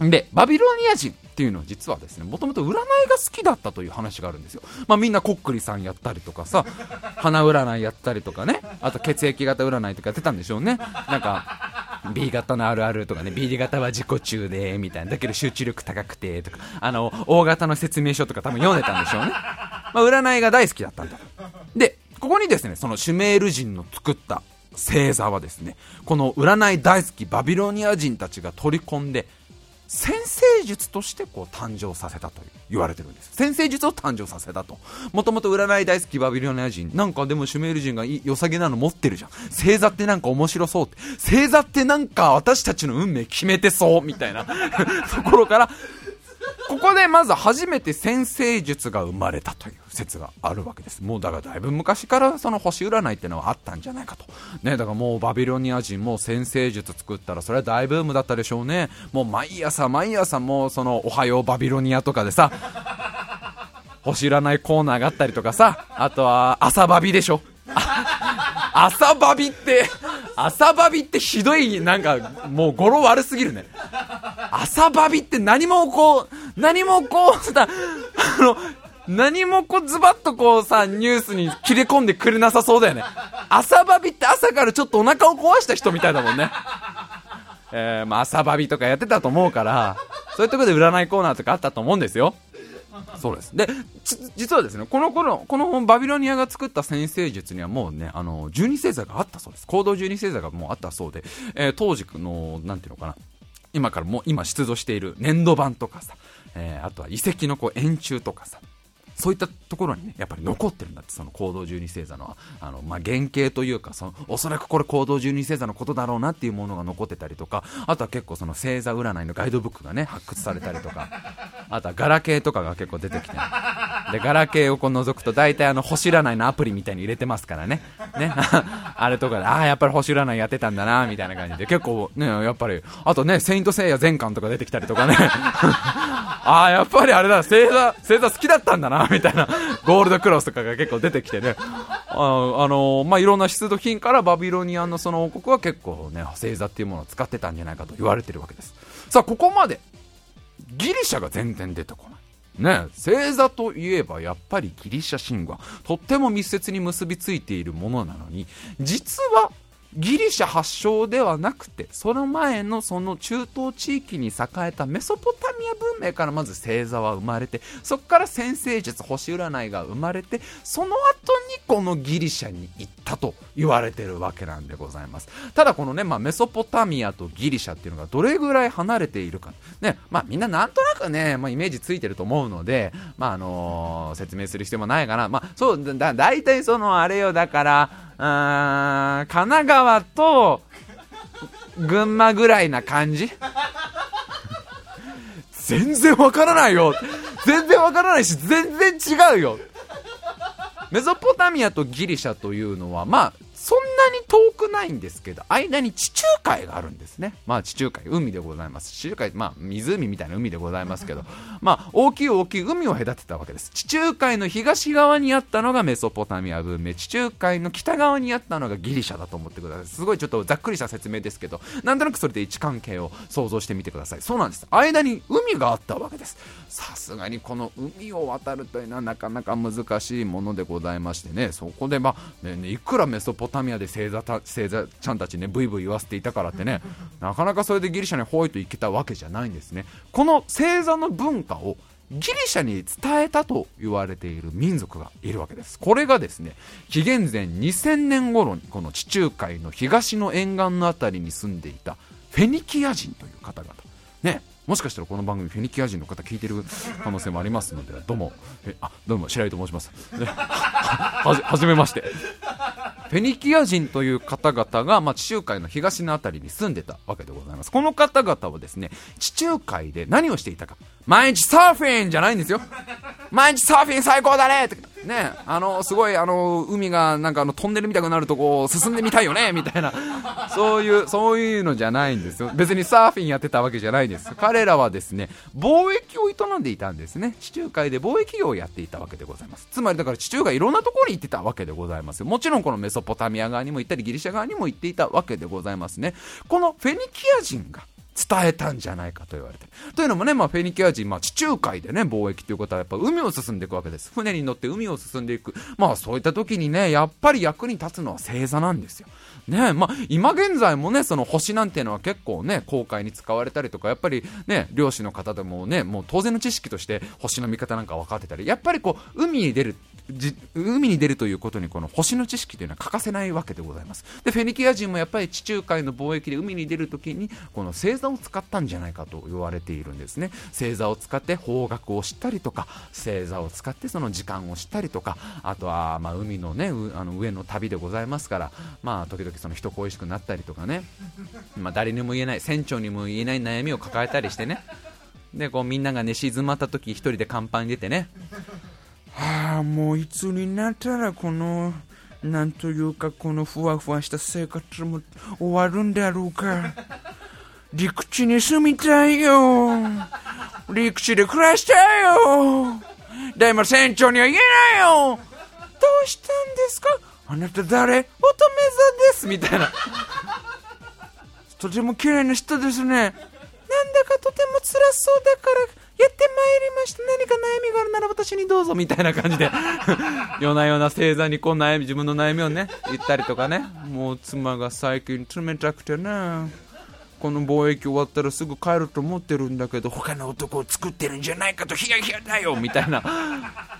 で、バビロニア人っていうのは実はですね、もともと占いが好きだったという話があるんですよ。まあみんなこっくりさんやったりとかさ、鼻占いやったりとかね、あと血液型占いとかやってたんでしょうね。なんか、B 型のあるあるとかね、B 型は自己中で、みたいな。だけど集中力高くて、とか、あの、O 型の説明書とか多分読んでたんでしょうね。まあ占いが大好きだったんだ。で、ここにですね、そのシュメール人の作った星座はですね、この占い大好きバビロニア人たちが取り込んで、先生術としてこう誕生させたと言われてるんです。先生術を誕生させたと。もともと占い大好きバビロニア人なんかでもシュメール人が良さげなの持ってるじゃん。星座ってなんか面白そうって。星座ってなんか私たちの運命決めてそうみたいな。ところからここでまず初めて先生術が生まれたという説があるわけです。もうだからだいぶ昔からその星占いっていうのはあったんじゃないかと。ね、だからもうバビロニア人も先生術作ったらそれは大ブームだったでしょうね。もう毎朝毎朝もうそのおはようバビロニアとかでさ、星占いコーナーがあったりとかさ、あとは朝バビでしょ。朝バビって、朝バビってひどい、なんか、もう語呂悪すぎるね。朝バビって何もこう、何もこうさ、あの、何もこうズバッとこうさ、ニュースに切れ込んでくれなさそうだよね。朝バビって朝からちょっとお腹を壊した人みたいだもんね。えー、まあ朝バビとかやってたと思うから、そういうところで占いコーナーとかあったと思うんですよ。そうです。で、実はですね、この頃、このバビロニアが作った先生術にはもうね、あの、十二星座があったそうです。行動十二星座がもうあったそうで、えー、当時の、なんていうのかな、今からもう今出土している粘土板とかさ、えー、あとは遺跡のこう円柱とかさ、そういったところにね、やっぱり残ってるんだって、その行動十二星座の、あの、まあ、原型というか、その、おそらくこれ行動十二星座のことだろうなっていうものが残ってたりとか、あとは結構その星座占いのガイドブックがね、発掘されたりとか、あとはガラケーとかが結構出てきて、で、ガラケーをこう覗くと大体あの、星占いのアプリみたいに入れてますからね。ね。あれとかで、ああ、やっぱり星占いやってたんだな、みたいな感じで、結構ね、やっぱり、あとね、セイントセイヤ全巻とか出てきたりとかね。ああ、やっぱりあれだ、星座、星座好きだったんだな、みたいな、ゴールドクロスとかが結構出てきてね、あ、あの、まあ、いろんな出土品からバビロニアンのその王国は結構ね、星座っていうものを使ってたんじゃないかと言われてるわけです。さあ、ここまで、ギリシャが全然出てこない。ね、星座といえばやっぱりギリシャ神話とっても密接に結びついているものなのに実はギリシャ発祥ではなくてその前のその中東地域に栄えたメソポタミア文明からまず星座は生まれてそこから先生術星占いが生まれてその後にこのギリシャに行ったと言われてるわけなんでございます。ただこのね、まあ、メソポタミアとギリシャっていうのがどれぐらい離れているか。ねまあみんななんとなくね、まあ、イメージついてると思うのでまああのー、説明する必要もないかな。まあそうだ大体そのあれよだからうん神奈川川と群馬ぐらいな感じ？全然わからないよ。全然わからないし全然違うよ。メソポタミアとギリシャというのはまあそんなに遠くないんですけど、間に地中海があるんですね。まあ地中海、海でございます。地中海、まあ湖みたいな海でございますけど、まあ大きい大きい海を隔てたわけです。地中海の東側にあったのがメソポタミア文明、地中海の北側にあったのがギリシャだと思ってください。すごいちょっとざっくりした説明ですけど、なんとなくそれで位置関係を想像してみてください。そうなんです。間に海があったわけです。さすがにこの海を渡るというのはなかなか難しいものでございましてね、そこでまあ、ね、いくらメソポタミアで星座た星座ちゃんたちねブイブイ言わせていたからってね なかなかそれでギリシャにホイと行けたわけじゃないんですね。この星座の文化をギリシャに伝えたと言われている民族がいるわけです。これがですね紀元前2000年頃にこの地中海の東の沿岸の辺りに住んでいたフェニキア人という方々。ね。もしかしたらこの番組フェニキア人の方聞いてる可能性もありますのでどうも。えあどうも白井と申します、はじめまして。フェニキア人という方々が、まあ、地中海の東の辺りに住んでたわけでございますこの方々はですね地中海で何をしていたか毎日サーフィンじゃないんですよ毎日サーフィン最高だねってね、あの、すごい、あの、海がなんかあの、トンネルみたくなるとこ進んでみたいよね、みたいな、そういう、そういうのじゃないんですよ。別にサーフィンやってたわけじゃないです。彼らはですね、貿易を営んでいたんですね。地中海で貿易業をやっていたわけでございます。つまりだから地中海いろんなところに行ってたわけでございますもちろんこのメソポタミア側にも行ったり、ギリシャ側にも行っていたわけでございますね。このフェニキア人が、伝えたんじゃないかと言われてというのもね、まあ、フェニキア人、まあ、地中海でね、貿易ということはやっぱ海を進んでいくわけです。船に乗って海を進んでいく。まあそういった時にね、やっぱり役に立つのは星座なんですよ。ねまあ、今現在もね、その星なんていうのは結構ね、航海に使われたりとか、やっぱりね、漁師の方でもね、もう当然の知識として星の見方なんか分かってたり、やっぱりこう、海に出る海に出るということにこの星の知識というのは欠かせないわけでございます。でフェニキア人もやっぱり地中海の貿易で海に出るときにこの星座を使ったんじゃないかと言われているんですね。星座を使って方角を知ったりとか星座を使ってその時間を知ったりとかあとはまあ海のねあの上の旅でございますからまあ時々その人恋しくなったりとかね。まあ誰にも言えない船長にも言えない悩みを抱えたりしてね。でこうみんなが寝静まった時一人で甲板に出てね。はあ、もういつになったらこの、なんというかこのふわふわした生活も終わるんだろうか。陸地に住みたいよ。陸地で暮らしたいよ。でも船長には言えないよどうしたんですか？あなた誰？乙女座ですみたいな。とても綺麗な人ですね。なんだかとても辛そうだから、やってまいりました。何か悩みがあるなら私にどうぞみたいな感じで、夜な夜な星座にこう悩み、自分の悩みをね、言ったりとかね。もう妻が最近冷たくてね。この貿易終わったらすぐ帰ると思ってるんだけど他の男を作ってるんじゃないかとヒヤヒヤだよみたいな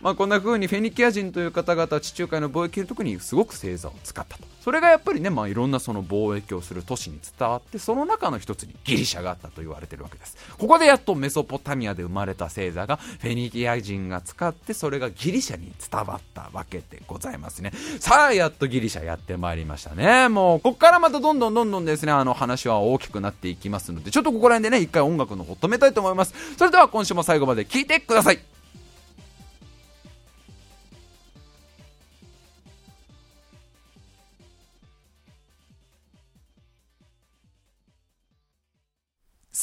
まあこんな風にフェニキア人という方々地中海の貿易の時にすごく星座を使ったとそれがやっぱりね、まあ、いろんなその貿易をする都市に伝わってその中の一つにギリシャがあったと言われてるわけです。ここでやっとメソポタミアで生まれた星座がフェニキア人が使ってそれがギリシャに伝わったわけでございますね。さあやっとギリシャやってまいりましたね。もうここからまたどんどんどんどんですねあの話は大きくなっていきますのでちょっとここら辺でね一回音楽の方止めたいと思います。それでは今週も最後まで聴いてください。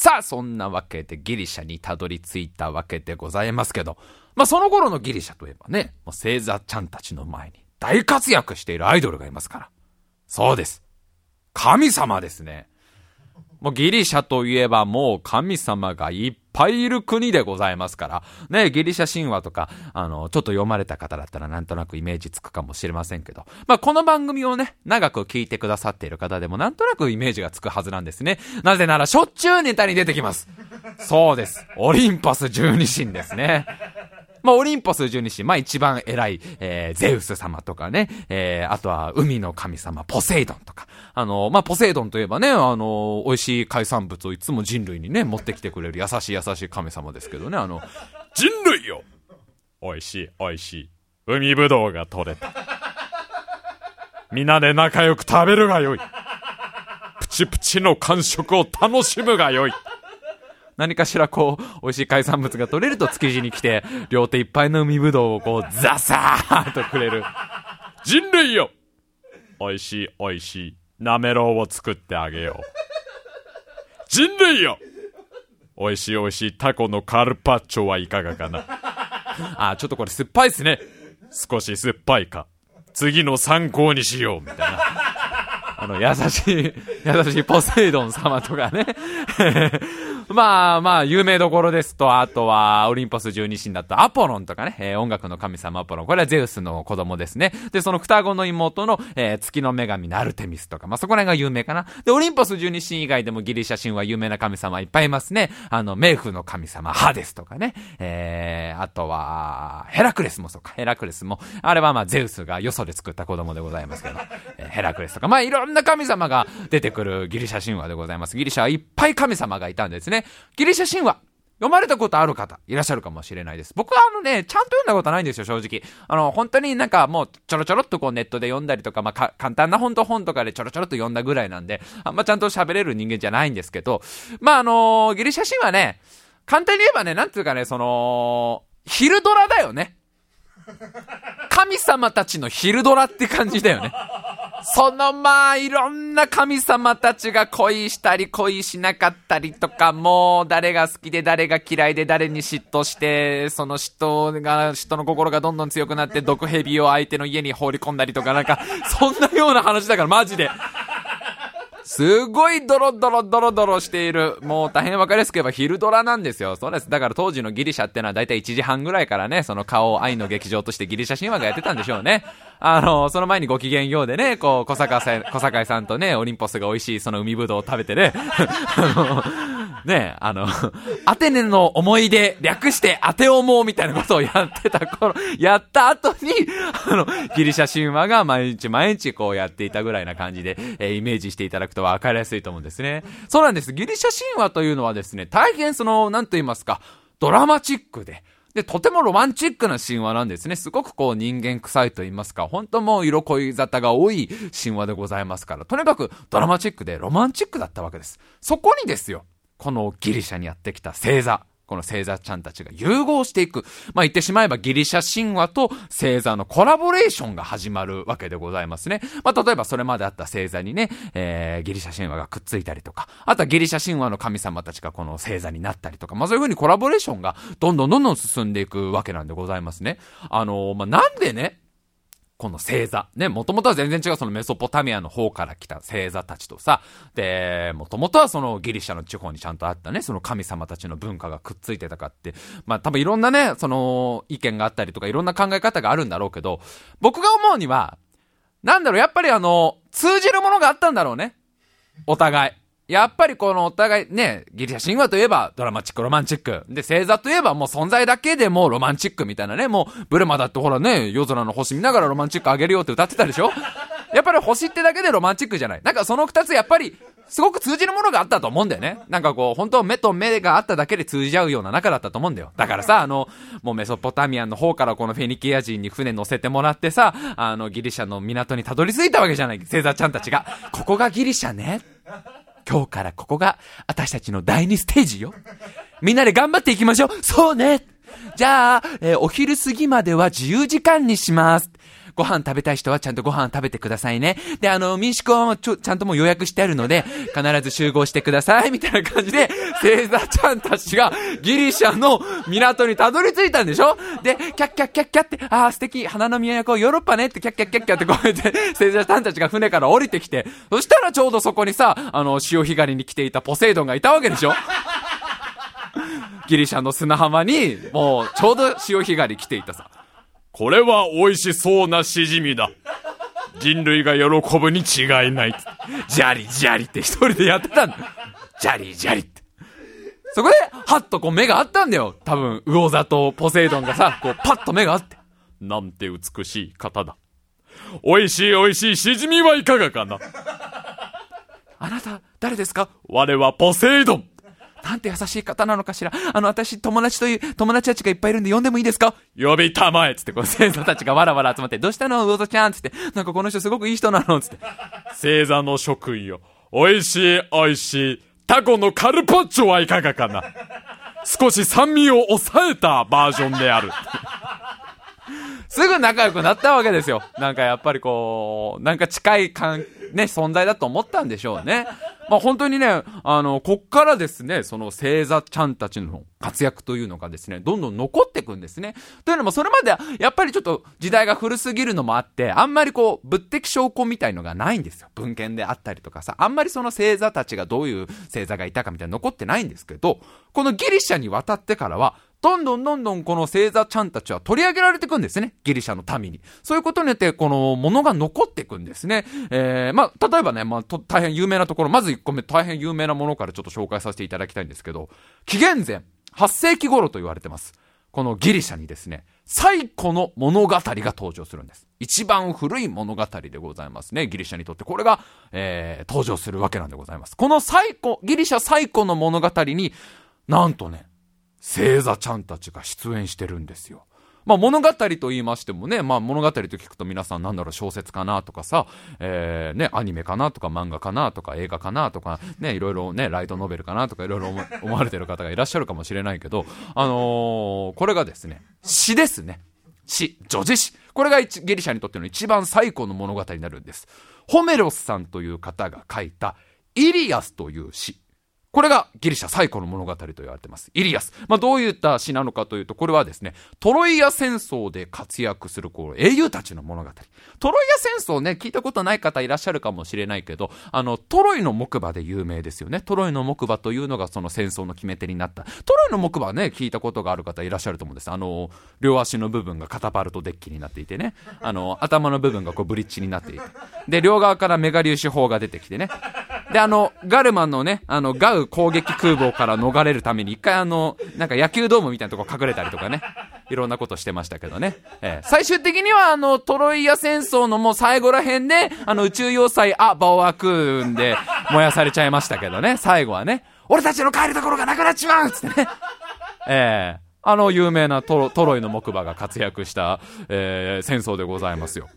さあ、そんなわけでギリシャにたどり着いたわけでございますけど、まあその頃のギリシャといえばね、もう星座ちゃんたちの前に大活躍しているアイドルがいますから。そうです。神様ですね。もうギリシャといえばもう神様がいっぱいいる国でございますから、ね、ギリシャ神話とか、あの、ちょっと読まれた方だったらなんとなくイメージつくかもしれませんけど、まあ、この番組をね、長く聞いてくださっている方でもなんとなくイメージがつくはずなんですね。なぜならしょっちゅうネタに出てきます。そうです。オリンパス十二神ですね。まあ、オリンポス十二神、まあ、一番偉い、えー、ゼウス様とかね、えー、あとは海の神様、ポセイドンとか、あの、まあ、ポセイドンといえばね、あの、美味しい海産物をいつも人類にね、持ってきてくれる優しい優しい神様ですけどね、あの、人類よ美味しい、美味しい。海ぶどうが取れた。皆で仲良く食べるがよい。プチプチの感触を楽しむがよい。何かしらこう、美味しい海産物が取れると築地に来て、両手いっぱいの海ぶどうをこう、ザサーとくれる。人類よ美味しい美味しい。なめろうを作ってあげよう。人類よ美味しい美味しいタコのカルパッチョはいかがかな。あ、ちょっとこれ酸っぱいっすね。少し酸っぱいか。次の参考にしよう、みたいな。あの、優しい、優しいポセイドン様とかね。まあまあ、有名どころですと、あとは、オリンポス十二神だったアポロンとかね、えー、音楽の神様アポロン。これはゼウスの子供ですね。で、その双子の妹の、えー、月の女神のアルテミスとか、まあそこら辺が有名かな。で、オリンポス十二神以外でもギリシャ神は有名な神様いっぱいいますね。あの、冥府の神様、ハデスとかね。えー、あとは、ヘラクレスもそうか。ヘラクレスも、あれはまあゼウスがよそで作った子供でございますけど、えー、ヘラクレスとか、まあいろんな神様が出てくるギリシャ神話でございます。ギリシャはいっぱい神様がいたんですね。ギリシャ神話。読まれたことある方、いらっしゃるかもしれないです。僕はあのね、ちゃんと読んだことないんですよ、正直。あの、本当になんかもう、ちょろちょろっとこうネットで読んだりとか、まあ、簡単な本と本とかでちょろちょろっと読んだぐらいなんで、あんまちゃんと喋れる人間じゃないんですけど、まあ、あのー、ギリシャ神話ね、簡単に言えばね、なんていうかね、その、昼ドラだよね。神様たちの昼ドラって感じだよね。そのまあ、いろんな神様たちが恋したり恋しなかったりとか、もう誰が好きで誰が嫌いで誰に嫉妬して、その嫉妬が、嫉妬の心がどんどん強くなって毒蛇を相手の家に放り込んだりとかなんか、そんなような話だからマジで。すごいドロドロドロドロしている。もう大変わかりやすく言えば昼ドラなんですよ。そうです。だから当時のギリシャってのは大体1時半ぐらいからね、その顔を愛の劇場としてギリシャ神話がやってたんでしょうね。あの、その前にご機嫌ようでね、こう、小坂さん、小坂さんとね、オリンポスが美味しいその海ぶどうを食べてね、あの、ね、あの、アテネの思い出、略してアテオモみたいなことをやってた頃、やった後に、あの、ギリシャ神話が毎日毎日こうやっていたぐらいな感じで、えー、イメージしていただくと分かりやすいと思うんですね。そうなんです。ギリシャ神話というのはですね、大変その、なんと言いますか、ドラマチックで、で、とてもロマンチックな神話なんですね。すごくこう人間臭いと言いますか、本当もう色恋沙汰が多い神話でございますから、とにかくドラマチックでロマンチックだったわけです。そこにですよ、このギリシャにやってきた星座。この星座ちゃんたちが融合していく。まあ、言ってしまえばギリシャ神話と星座のコラボレーションが始まるわけでございますね。まあ、例えばそれまであった星座にね、えー、ギリシャ神話がくっついたりとか、あとはギリシャ神話の神様たちがこの星座になったりとか、まあ、そういう風にコラボレーションがどんどんどんどん進んでいくわけなんでございますね。あのー、まあ、なんでね、この星座。ね、もともとは全然違うそのメソポタミアの方から来た星座たちとさ、で、もともとはそのギリシャの地方にちゃんとあったね、その神様たちの文化がくっついてたかって、まあ多分いろんなね、その意見があったりとかいろんな考え方があるんだろうけど、僕が思うには、なんだろう、やっぱりあの、通じるものがあったんだろうね。お互い。やっぱりこのお互いね、ギリシャ神話といえばドラマチック、ロマンチック。で、星座といえばもう存在だけでもロマンチックみたいなね、もうブルマだってほらね、夜空の星見ながらロマンチックあげるよって歌ってたでしょ？やっぱり星ってだけでロマンチックじゃない。なんかその二つやっぱり、すごく通じるものがあったと思うんだよね。なんかこう、本当目と目があっただけで通じ合うような仲だったと思うんだよ。だからさ、あの、もうメソポタミアンの方からこのフェニキア人に船乗せてもらってさ、あの、ギリシャの港にたどり着いたわけじゃない、星座ちゃんたちが。ここがギリシャね。今日からここが私たちの第2ステージよ。みんなで頑張っていきましょうそうねじゃあ、えー、お昼過ぎまでは自由時間にします。ご飯食べたい人はちゃんとご飯食べてくださいね。で、あの、民宿はちょ、ちゃんともう予約してあるので、必ず集合してください、みたいな感じで、星座ちゃんたちがギリシャの港にたどり着いたんでしょ？で、キャッキャッキャッキャって、ああ、素敵、花の都、ヨーロッパねってキャッキャッキャッキャってこうやって、星座ちゃんたちが船から降りてきて、そしたらちょうどそこにさ、あの、潮干狩りに来ていたポセイドンがいたわけでしょ？ギリシャの砂浜に、もう、ちょうど潮干狩り来ていたさ。これは美味しそうなしじみだ。人類が喜ぶに違いない。ジャリジャリって一人でやってたんだ。ジャリジャリって。そこで、はっとこう目があったんだよ。多分、魚座とポセイドンがさ、こうパッと目があって。なんて美しい方だ。美味しい美味しいしじみはいかがかなあなた、誰ですか？我はポセイドンなんて優しい方なのかしら。あの、私、友達という、友達たちがいっぱいいるんで呼んでもいいですか？呼びたまえつって、こう、星座たちがわらわら集まって、どうしたの？魚座ちゃんつって、なんかこの人すごくいい人なのつって。星座の職位よ。美味しい、美味しい。タコのカルパッチョはいかがかな少し酸味を抑えたバージョンである。すぐ仲良くなったわけですよ。なんかやっぱりこう、なんか近い感、ね、存在だと思ったんでしょうね。まあ本当にね、あの、こっからですね、その星座ちゃんたちの活躍というのがですね、どんどん残っていくんですね。というのも、それまで、やっぱりちょっと時代が古すぎるのもあって、あんまりこう、物的証拠みたいのがないんですよ。文献であったりとかさ、あんまりその星座たちがどういう星座がいたかみたいな残ってないんですけど、このギリシャに渡ってからは、どんどんどんどんこの星座ちゃんたちは取り上げられていくんですね。ギリシャの民に。そういうことによって、このものが残っていくんですね。えー、まあ、例えばね、まあ、大変有名なところ、まず1個目、大変有名なものからちょっと紹介させていただきたいんですけど、紀元前8世紀頃と言われてます。このギリシャにですね、最古の物語が登場するんです。一番古い物語でございますね。ギリシャにとって。これが、えー、登場するわけなんでございます。この最古、ギリシャ最古の物語に、なんとね、星座ちゃんたちが出演してるんですよ。まあ物語と言いましてもね、まあ物語と聞くと皆さんなんだろう小説かなとかさ、えー、ね、アニメかなとか漫画かなとか映画かなとか、ね、いろいろね、ライトノベルかなとかいろいろ 思われてる方がいらっしゃるかもしれないけど、あのー、これがですね、詩ですね。詩、女児詩。これがギリシャにとっての一番最高の物語になるんです。ホメロスさんという方が書いた、イリアスという詩。これがギリシャ最古の物語と言われてます。イリアス。まあ、どういった詩なのかというと、これはですね、トロイア戦争で活躍するこう英雄たちの物語。トロイア戦争ね、聞いたことない方いらっしゃるかもしれないけど、あの、トロイの木馬で有名ですよね。トロイの木馬というのがその戦争の決め手になった。トロイの木馬ね、聞いたことがある方いらっしゃると思うんです。あの、両足の部分がカタパルトデッキになっていてね、あの、頭の部分がこうブリッジになっていて、で、両側からメガ粒子砲が出てきてね、で、あの、ガルマンのね、あの、ガウ攻撃空母から逃れるために一回あの、なんか野球ドームみたいなとこ隠れたりとかね、いろんなことしてましたけどね。えー、最終的にはあの、トロイア戦争のもう最後ら辺で、あの、宇宙要塞、あ、バオアクーンで燃やされちゃいましたけどね、最後はね。俺たちの帰るところがなくなっちまうつってね。えー、あの有名なトロトロイの木馬が活躍した、えー、戦争でございますよ。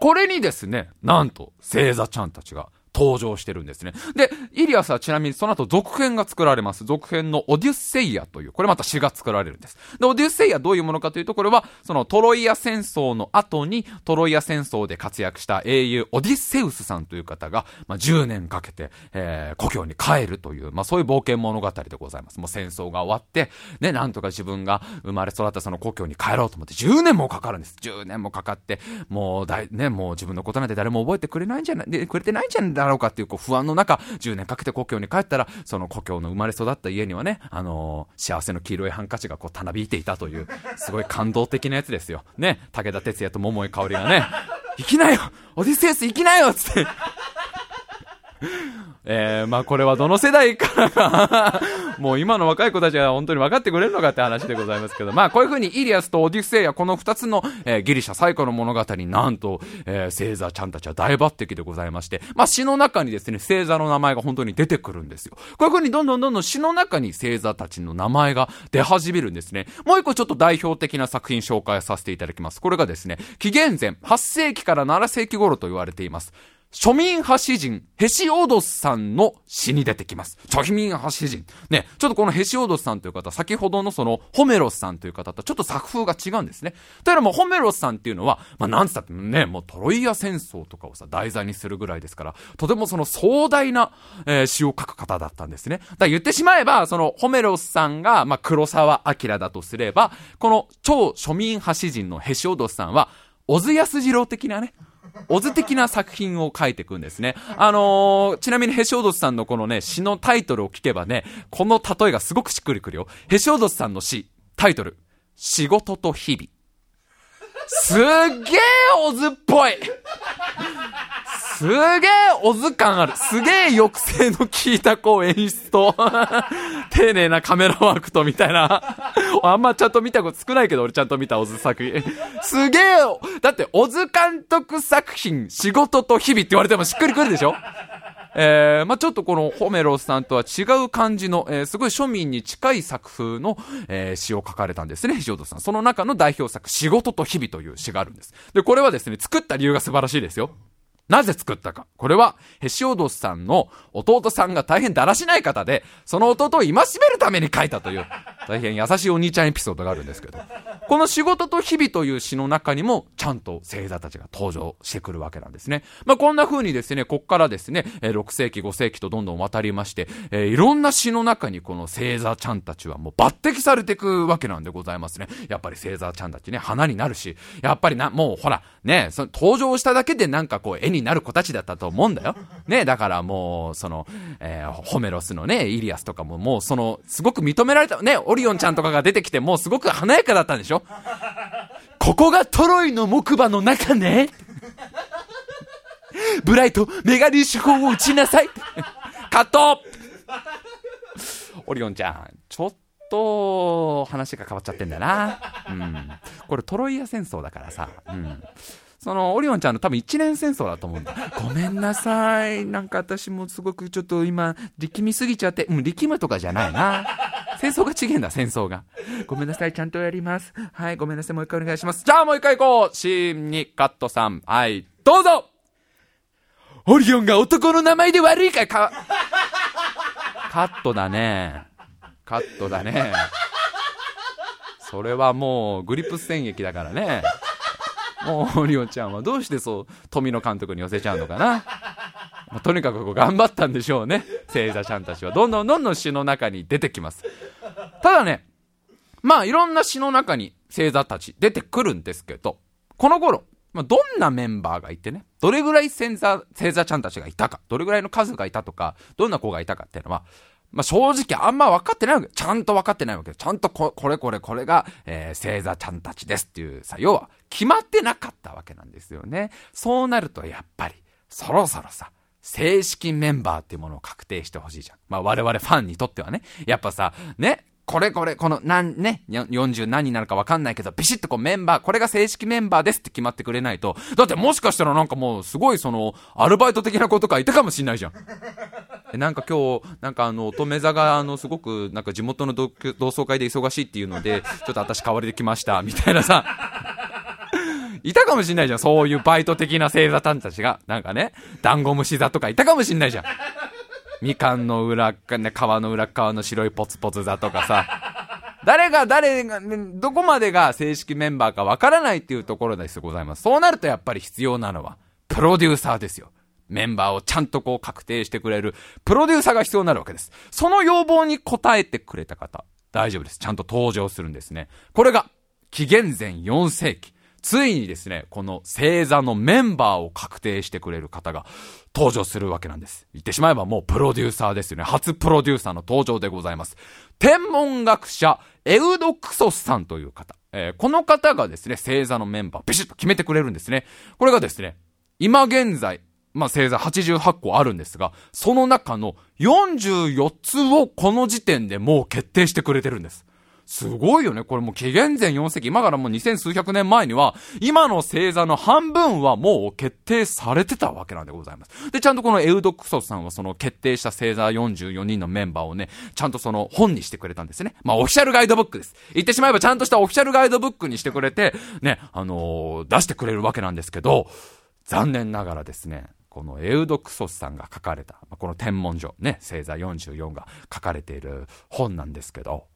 これにですね、なんと、星座ちゃんたちが登場してるんですね。で、イリアスはちなみにその後続編が作られます。続編のオデュッセイアという、これまた詩が作られるんです。で、オデュッセイアどういうものかというと、これは、そのトロイア戦争の後に、トロイア戦争で活躍した英雄オディッセウスさんという方が、まあ、10年かけて、えー、故郷に帰るという、まあ、そういう冒険物語でございます。もう戦争が終わって、ね、なんとか自分が生まれ育ったその故郷に帰ろうと思って10年もかかるんです。10年もかかって、もうだい、ね、もう自分のことなんて誰も覚えてくれないんじゃない、で、くれてないんじゃないだろうかっていうこう不安の中、10年かけて故郷に帰ったら、その故郷の生まれ育った家にはね、あのー、幸せの黄色いハンカチがこうたなびいていたという、すごい感動的なやつですよ。ね、武田鉄矢と桃井かおりがね、行きなよオディセウス行きなよつって えー、まあこれはどの世代からか もう今の若い子たちは本当に分かってくれるのかって話でございますけど、まあこういうふうにイリアスとオデュッセイやこの二つの、えー、ギリシャ最古の物語になんと、えー、星座ちゃんたちは大抜擢でございまして、まあ詩の中にですね、星座の名前が本当に出てくるんですよ。こういうふうにどんどんどんどん詩の中に星座たちの名前が出始めるんですね。もう一個ちょっと代表的な作品紹介させていただきます。これがですね、紀元前8世紀から7世紀頃と言われています。庶民派詩人、ヘシオドスさんの詩に出てきます。庶民派詩人。ね、ちょっとこのヘシオドスさんという方、先ほどのその、ホメロスさんという方とちょっと作風が違うんですね。というのも、ホメロスさんっていうのは、まあ、なんつったってね、もうトロイア戦争とかをさ、題材にするぐらいですから、とてもその壮大な、えー、詩を書く方だったんですね。だ言ってしまえば、その、ホメロスさんが、まあ、黒沢明だとすれば、この超庶民派詩人のヘシオドスさんは、小津安二郎的なね、オズ的な作品を書いていくんですね。あのー、ちなみにヘシオドスさんのこのね、詩のタイトルを聞けばね、この例えがすごくしっくりくるよ。ヘシオドスさんの詩、タイトル、仕事と日々。すっげーオズっぽいすげえおず感ある。すげえ抑制の効いたこう演出と 丁寧なカメラワークとみたいなあんまちゃんと見たこと少ないけど俺ちゃんと見たオズ作品。すげえだってオズ監督作品、仕事と日々って言われてもしっくりくるでしょ？えー、まあ、ちょっとこのホメロスさんとは違う感じの、えー、すごい庶民に近い作風の、えー、詩を書かれたんですね、石本さん。その中の代表作、仕事と日々という詩があるんです。で、これはですね、作った理由が素晴らしいですよ。なぜ作ったか。これは、ヘシオドスさんの弟さんが大変だらしない方で、その弟を戒めるために書いたという、大変優しいお兄ちゃんエピソードがあるんですけど。この仕事と日々という詩の中にも、ちゃんと星座たちが登場してくるわけなんですね。まあ、こんな風にですね、こっからですね、6世紀、5世紀とどんどん渡りまして、えー、いろんな詩の中にこの星座ちゃんたちはもう抜擢されていくわけなんでございますね。やっぱり星座ちゃんたちね、花になるし、やっぱりな、もうほら、ね、その登場しただけでなんかこう絵になる子たちだったと思うんだよ。ね、だからもう、その、えー、ホメロスのね、イリアスとかももうその、すごく認められた、ね、オリオンちゃんとかが出てきてもうすごく華やかだったんでしょ？ここがトロイの木馬の中ね。ブライト、メガリ手法を打ちなさい。カットオリオンちゃん、ちょっと話が変わっちゃってんだな。うん。これトロイア戦争だからさ。うん。その、オリオンちゃんの多分一年戦争だと思うんだ。ごめんなさい。なんか私もすごくちょっと今、力みすぎちゃって、うん、力むとかじゃないな。戦争が違えんだ、戦争が。ごめんなさい、ちゃんとやります。はい、ごめんなさい、もう一回お願いします。じゃあもう一回行こうシーンにカットさん。はい、どうぞオリオンが男の名前で悪いかか、カットだね。カットだね。それはもう、グリップス戦役だからね。もう、オリオンちゃんはどうしてそう、富野監督に寄せちゃうのかな。まあ、とにかくこう頑張ったんでしょうね。星座ちゃんたちは。どんどんどんどん詩の中に出てきます。ただね、まあいろんな詩の中に星座たち出てくるんですけど、この頃、まあ、どんなメンバーがいてね、どれぐらい星座、星座ちゃんたちがいたか、どれぐらいの数がいたとか、どんな子がいたかっていうのは、まあ、正直あんま分かってないわけ。ちゃんと分かってないわけ。ちゃんとここれこれこれが、えー、星座ちゃんたちですっていうさ、要は決まってなかったわけなんですよね。そうなるとやっぱり、そろそろさ、正式メンバーっていうものを確定してほしいじゃん。まあ我々ファンにとってはね。やっぱさ、ね、これこれ、この何、ね、40何になるかわかんないけど、ビシッとこうメンバー、これが正式メンバーですって決まってくれないと、だってもしかしたらなんかもうすごいその、アルバイト的な子とかいたかもしんないじゃん。なんか今日、なんかあの、乙女座があの、すごくなんか地元の同窓会で忙しいっていうので、ちょっと私代わりで来ました、みたいなさ。いたかもしんないじゃん。そういうバイト的な星座たんたちが。なんかね、ダンゴムシ座とかいたかもしんないじゃん。みかんの裏側、ね、皮の裏側の白いポツポツ座とかさ。誰が誰が、ね、どこまでが正式メンバーかわからないっていうところですございます。そうなるとやっぱり必要なのは、プロデューサーですよ。メンバーをちゃんとこう確定してくれる、プロデューサーが必要になるわけです。その要望に応えてくれた方、大丈夫です。ちゃんと登場するんですね。これが、紀元前4世紀。ついにですね、この星座のメンバーを確定してくれる方が登場するわけなんです。言ってしまえばもうプロデューサーですよね。初プロデューサーの登場でございます。天文学者、エウドクソスさんという方。えー、この方がですね、星座のメンバービシッと決めてくれるんですね。これがですね、今現在、まあ、星座88個あるんですが、その中の44つをこの時点でもう決定してくれてるんです。すごいよね。これもう紀元前4世紀、今からもう2000数百年前には、今の星座の半分はもう決定されてたわけなんでございます。で、ちゃんとこのエウドクソスさんはその決定した星座44人のメンバーをね、ちゃんとその本にしてくれたんですね。まあオフィシャルガイドブックです。言ってしまえばちゃんとしたオフィシャルガイドブックにしてくれて、ね、あのー、出してくれるわけなんですけど、残念ながらですね、このエウドクソスさんが書かれた、この天文書、ね、星座44が書かれている本なんですけど、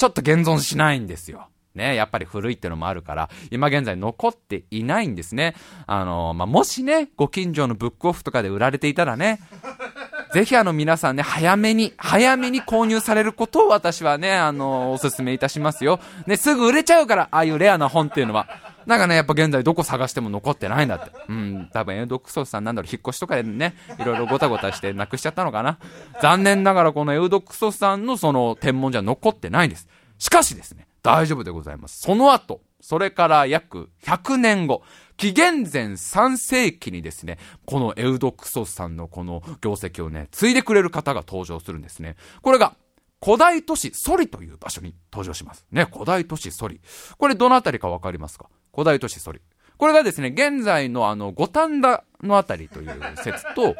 ちょっと現存しないんですよ。ね、やっぱり古いってのもあるから、今現在残っていないんですね。あの、まあ、もしね、ご近所のブックオフとかで売られていたらね、ぜひあの皆さんね、早めに、早めに購入されることを私はね、あの、お勧めいたしますよ。ね、すぐ売れちゃうから、ああいうレアな本っていうのは。なんかね、やっぱ現在どこ探しても残ってないんだって。うん、多分エドクソスさんなんだろう、引っ越しとかでね、いろいろごたごたしてなくしちゃったのかな。残念ながらこのエウドクソスさんのその天文じゃ残ってないんです。しかしですね、大丈夫でございます。その後、それから約100年後、紀元前3世紀にですね、このエウドクソスさんのこの業績をね、継いでくれる方が登場するんですね。これが、古代都市ソリという場所に登場します。ね、古代都市ソリ。これどのあたりかわかりますか？古代都市ソリ。これがですね、現在のあの、五反田のあたりという説と、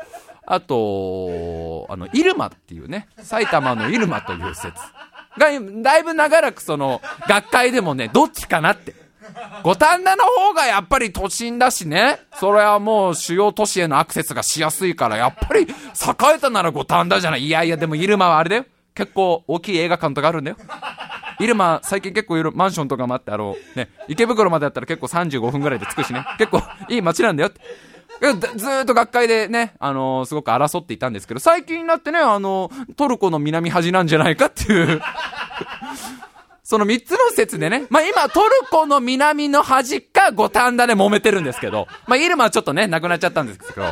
あと、あの、イルマっていうね、埼玉のイルマという説が、だいぶ長らくその、学会でもね、どっちかなって。五反田の方がやっぱり都心だしね。それはもう主要都市へのアクセスがしやすいから、やっぱり栄えたなら五反田じゃない。いやいや、でもイルマはあれだよ。結構大きい映画館とかあるんだよ。入間、最近結構いろマンションとかもあって、あの、ね、池袋までやったら結構35分ぐらいで着くしね。結構いい街なんだよって。ずっと学会でね、あのー、すごく争っていたんですけど、最近になってね、あのー、トルコの南端なんじゃないかっていうその三つの説でね、まあ今トルコの南の端か五反田で揉めてるんですけど、まあイルマはちょっとね、なくなっちゃったんですけど、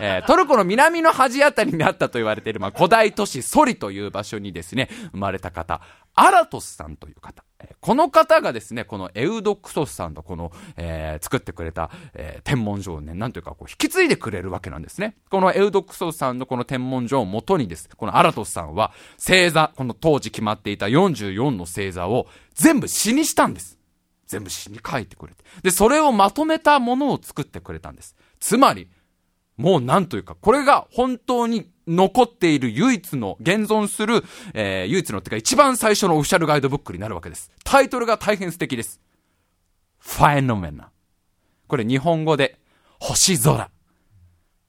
えー、トルコの南の端あたりにあったと言われている、まあ古代都市ソリという場所にですね、生まれた方、アラトスさんという方。この方がですね、このエウドクソスさんとこの、えー、作ってくれた、えー、天文書をね、なんというかこう引き継いでくれるわけなんですね。このエウドクソスさんのこの天文書を元にです、このアラトスさんは星座、この当時決まっていた44の星座を全部詩にしたんです。全部詩に書いてくれて。で、それをまとめたものを作ってくれたんです。つまり、もうなんというか、これが本当に残っている唯一の、現存する、えー、唯一のってか一番最初のオフィシャルガイドブックになるわけです。タイトルが大変素敵です。ファエノメナ。これ日本語で、星空。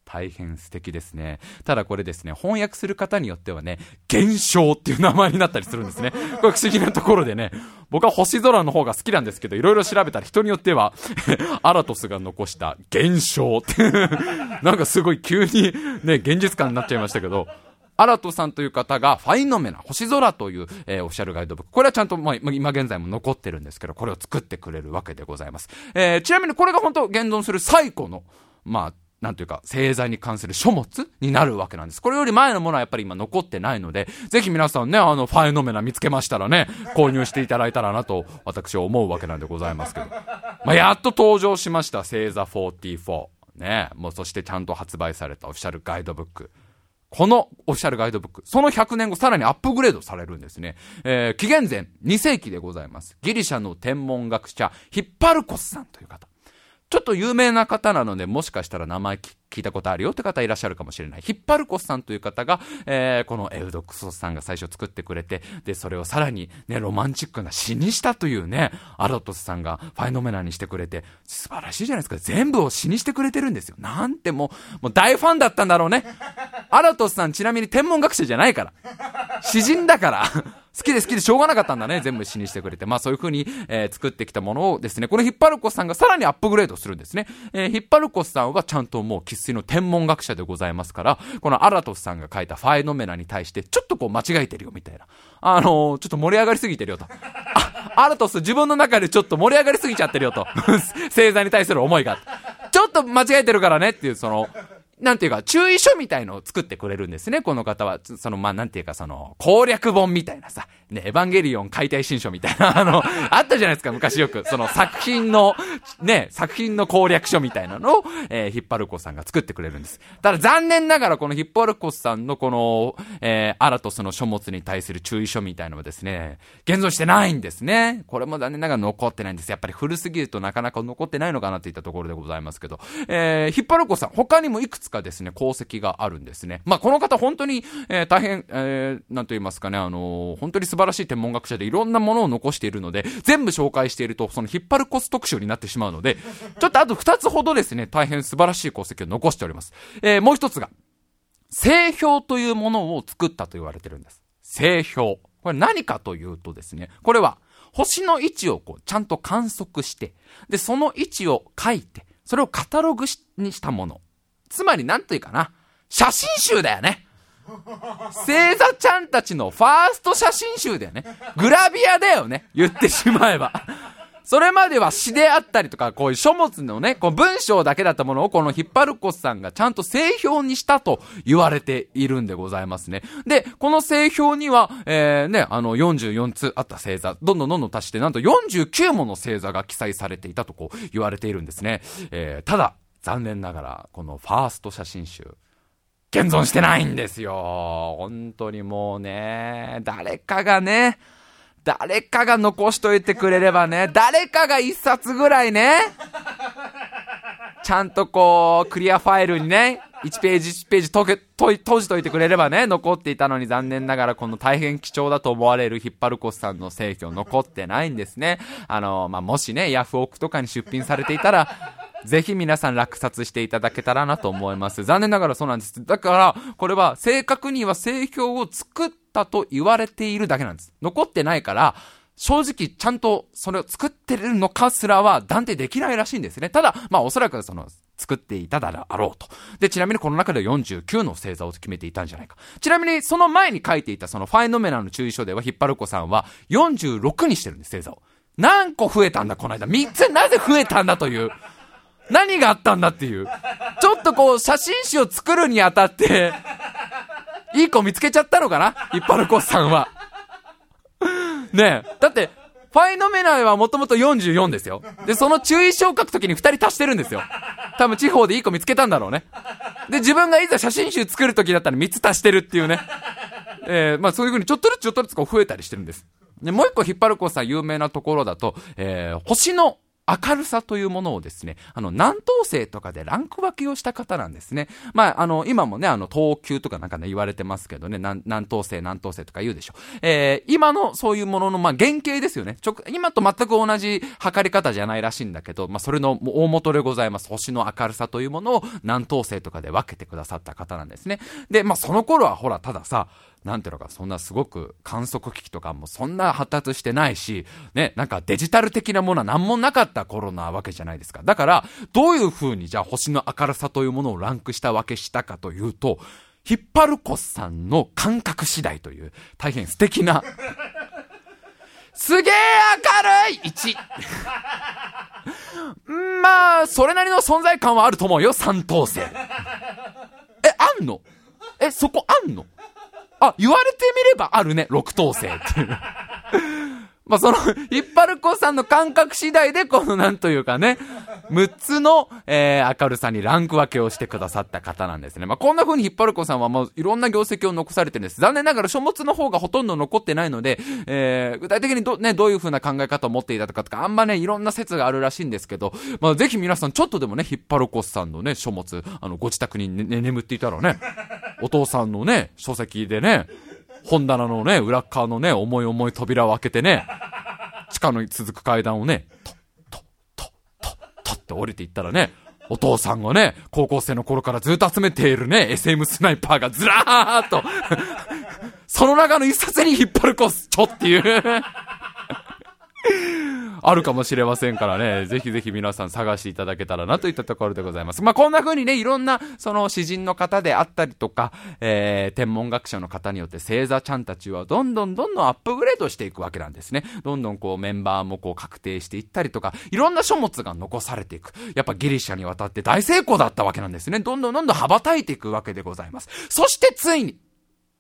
大変素敵ですね。ただこれですね、翻訳する方によってはね、現象っていう名前になったりするんですね。これ不思議なところでね、僕は星空の方が好きなんですけど、いろいろ調べたら人によっては、アラトスが残した現象って なんかすごい急にね、現実感になっちゃいましたけど、アラトさんという方が、ファイノメナ、星空という、えー、オフィシャルガイドブック。これはちゃんと、まあ、今現在も残ってるんですけど、これを作ってくれるわけでございます。えー、ちなみにこれが本当現存する最古の、まあ、なんというか、星座に関する書物になるわけなんです。これより前のものはやっぱり今残ってないので、ぜひ皆さんね、あの、ファイノメナ見つけましたらね、購入していただいたらなと、私は思うわけなんでございますけど。まあ、やっと登場しました、星座44。ね、もうそしてちゃんと発売されたオフィシャルガイドブック。このオフィシャルガイドブック、その100年後さらにアップグレードされるんですね。えー、紀元前2世紀でございます。ギリシャの天文学者、ヒッパルコスさんという方。ちょっと有名な方なので、もしかしたら名前聞いたことあるよって方いらっしゃるかもしれない。ヒッパルコスさんという方が、えー、このエウドクソスさんが最初作ってくれて、で、それをさらにね、ロマンチックな詩にしたというね、アロトスさんがファイノメナにしてくれて、素晴らしいじゃないですか。全部を詩にしてくれてるんですよ。なんてもう、もう大ファンだったんだろうね。アロトスさんちなみに天文学者じゃないから。詩人だから。好きで好きでしょうがなかったんだね。全部詩にしてくれて。まあそういう風に、えー、作ってきたものをですね、このヒッパルコスさんがさらにアップグレードするんですね。えー、ヒッパルコスさんはちゃんともう喫水の天文学者でございますから、このアラトスさんが書いたファイノメナに対して、ちょっとこう間違えてるよみたいな。あのー、ちょっと盛り上がりすぎてるよと。あ、アラトス自分の中でちょっと盛り上がりすぎちゃってるよと。星座に対する思いが。ちょっと間違えてるからねっていう、その、なんていうか、注意書みたいのを作ってくれるんですね、この方は。その、まあ、なんていうか、その、攻略本みたいなさ、ね、エヴァンゲリオン解体新書みたいな、あの、あったじゃないですか、昔よく。その作品の、ね、作品の攻略書みたいなのを、えー、ヒッパルコさんが作ってくれるんです。ただ残念ながら、このヒッパルコさんのこの、えー、アラトスの書物に対する注意書みたいのはですね、現存してないんですね。これも残念ながら残ってないんです。やっぱり古すぎるとなかなか残ってないのかなといったところでございますけど、えー、ヒッパルコさん、他にもいくつつかですね、功績があるんですね。まあ、この方本当に、えー、大変、えー、なんと言いますかね、あのー、本当に素晴らしい天文学者でいろんなものを残しているので、全部紹介していると、その引っ張るコス特集になってしまうので、ちょっとあと2つほどですね、大変素晴らしい功績を残しております。えー、もう一つが、星標というものを作ったと言われてるんです。星標。これ何かというとですね、これは、星の位置をこう、ちゃんと観測して、で、その位置を書いて、それをカタログにしたもの。つまり、なんというかな。写真集だよね。星座ちゃんたちのファースト写真集だよね。グラビアだよね。言ってしまえば。それまでは詩であったりとか、こういう書物のね、こう文章だけだったものをこのヒッパルコスさんがちゃんと製標にしたと言われているんでございますね。で、この製標には、えー、ね、あの44つあった星座、どんどんどんどん足して、なんと49もの星座が記載されていたとこう言われているんですね。えー、ただ、残念ながら、このファースト写真集、現存してないんですよ。本当にもうね、誰かがね、誰かが残しといてくれればね、誰かが一冊ぐらいね、ちゃんとこう、クリアファイルにね、1ページ1ページ閉けと、閉じといてくれればね、残っていたのに残念ながらこの大変貴重だと思われるヒッパルコスさんの正規残ってないんですね。あの、まあ、もしね、ヤフオクとかに出品されていたら、ぜひ皆さん落札していただけたらなと思います。残念ながらそうなんです。だから、これは正確には製氷を作ったと言われているだけなんです。残ってないから、正直ちゃんとそれを作ってるのかすらは断定できないらしいんですね。ただ、まあおそらくその、作っていただろうと。で、ちなみにこの中で49の星座を決めていたんじゃないか。ちなみにその前に書いていたそのファイノメナの注意書では、ヒッパルコさんは46にしてるんです、星座を。何個増えたんだ、この間。3つなぜ増えたんだという。何があったんだっていう。ちょっとこう、写真集を作るにあたって、いい子見つけちゃったのかな？一般のコさんは。ねえ。だって、ファイノメナイはもともと44ですよ。で、その注意書を書くときに2人足してるんですよ。多分地方でいい子見つけたんだろうね。で、自分がいざ写真集作るときだったら3つ足してるっていうね。えー、まあそういうふうにちょっとずつちょっとずつこう増えたりしてるんです。で、もう一個引っ張る子さん有名なところだと、えー、星の明るさというものをですね、あの、南東星とかでランク分けをした方なんですね。まあ、あの、今もね、あの、東急とかなんかね、言われてますけどね、南東星、南東星とか言うでしょ。えー、今のそういうものの、まあ、原型ですよね。ちょ、今と全く同じ測り方じゃないらしいんだけど、まあ、それの大元でございます。星の明るさというものを南東星とかで分けてくださった方なんですね。で、まあ、その頃はほら、たださ、なんていうのか、そんなすごく観測機器とかもそんな発達してないし、ね、なんかデジタル的なものは何もなかった頃なわけじゃないですか。だから、どういう風にじゃあ星の明るさというものをランクしたわけしたかというと、ヒッパルコスさんの感覚次第という、大変素敵な、すげえ明るい !1! まあ、それなりの存在感はあると思うよ、三等星。え、あんの？え、そこあんの？あ、言われてみればあるね、六等星っていう。まあ、その、ヒッパルコさんの感覚次第で、このなんというかね、6つの、えー、明るさにランク分けをしてくださった方なんですね。まあ、こんな風にヒッパルコさんはもういろんな業績を残されてるんです。残念ながら書物の方がほとんど残ってないので、えー、具体的にど、ね、どういう風な考え方を持っていたとかとか、あんまね、いろんな説があるらしいんですけど、まあ、ぜひ皆さんちょっとでもね、ヒッパルコさんのね、書物、あの、ご自宅にね、ね眠っていたらね、お父さんのね、書籍でね、本棚のね、裏側のね、重い重い扉を開けてね、地下の続く階段をね、と、と、と、と、とって降りていったらね、お父さんがね、高校生の頃からずっと集めているね、SM スナイパーがずらーっとその中の一冊に引っ張るコス、ちょっていう。あるかもしれませんからね、ぜひぜひ皆さん探していただけたらなといったところでございます。まあ、こんな風にね、いろんな、その詩人の方であったりとか、えー、天文学者の方によって星座ちゃんたちはどんどんどんどんアップグレードしていくわけなんですね。どんどんこうメンバーもこう確定していったりとか、いろんな書物が残されていく。やっぱギリシャに渡って大成功だったわけなんですね。どんどんどんどん羽ばたいていくわけでございます。そしてついに、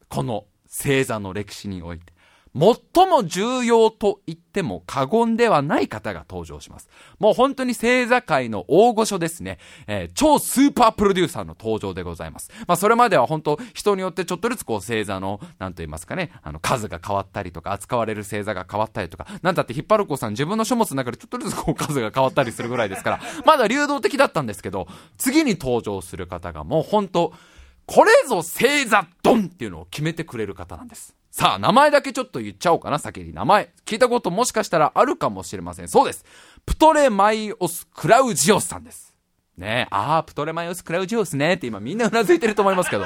この星座の歴史において、最も重要と言っても過言ではない方が登場します。もう本当に星座界の大御所ですね。えー、超スーパープロデューサーの登場でございます。まあそれまでは本当人によってちょっとずつこう星座の、なんと言いますかね、あの数が変わったりとか、扱われる星座が変わったりとか、なんだってヒッパルコさん自分の書物の中でちょっとずつこう数が変わったりするぐらいですから、まだ流動的だったんですけど、次に登場する方がもう本当これぞ星座ドンっていうのを決めてくれる方なんです。さあ、名前だけちょっと言っちゃおうかな、先に名前。聞いたこともしかしたらあるかもしれません。そうです。プトレマイオス・クラウジオスさんです。ねえ、ああ、プトレマイオス・クラウジオスねって今みんな頷いてると思いますけど。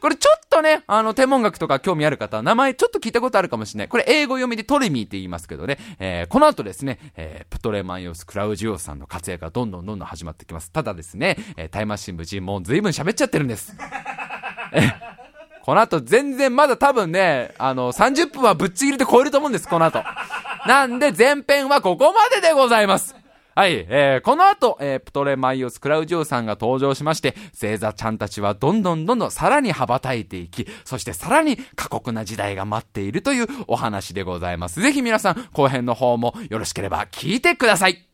これちょっとね、あの、天文学とか興味ある方は名前ちょっと聞いたことあるかもしれない。これ英語読みでトレミーって言いますけどね、えー、この後ですね、えー、プトレマイオス・クラウジオスさんの活躍がどんどんどんどん始まってきます。ただですね、えー、タイマー新聞人もう随分喋っちゃってるんです。えこの後全然まだ多分ね、あの、30分はぶっちぎりで超えると思うんです、この後。なんで前編はここまででございます。はい、えー、この後、えー、プトレマイオス・クラウジオさんが登場しまして、星座ちゃんたちはどんどんどんどんさらに羽ばたいていき、そしてさらに過酷な時代が待っているというお話でございます。ぜひ皆さん、後編の方もよろしければ聞いてください。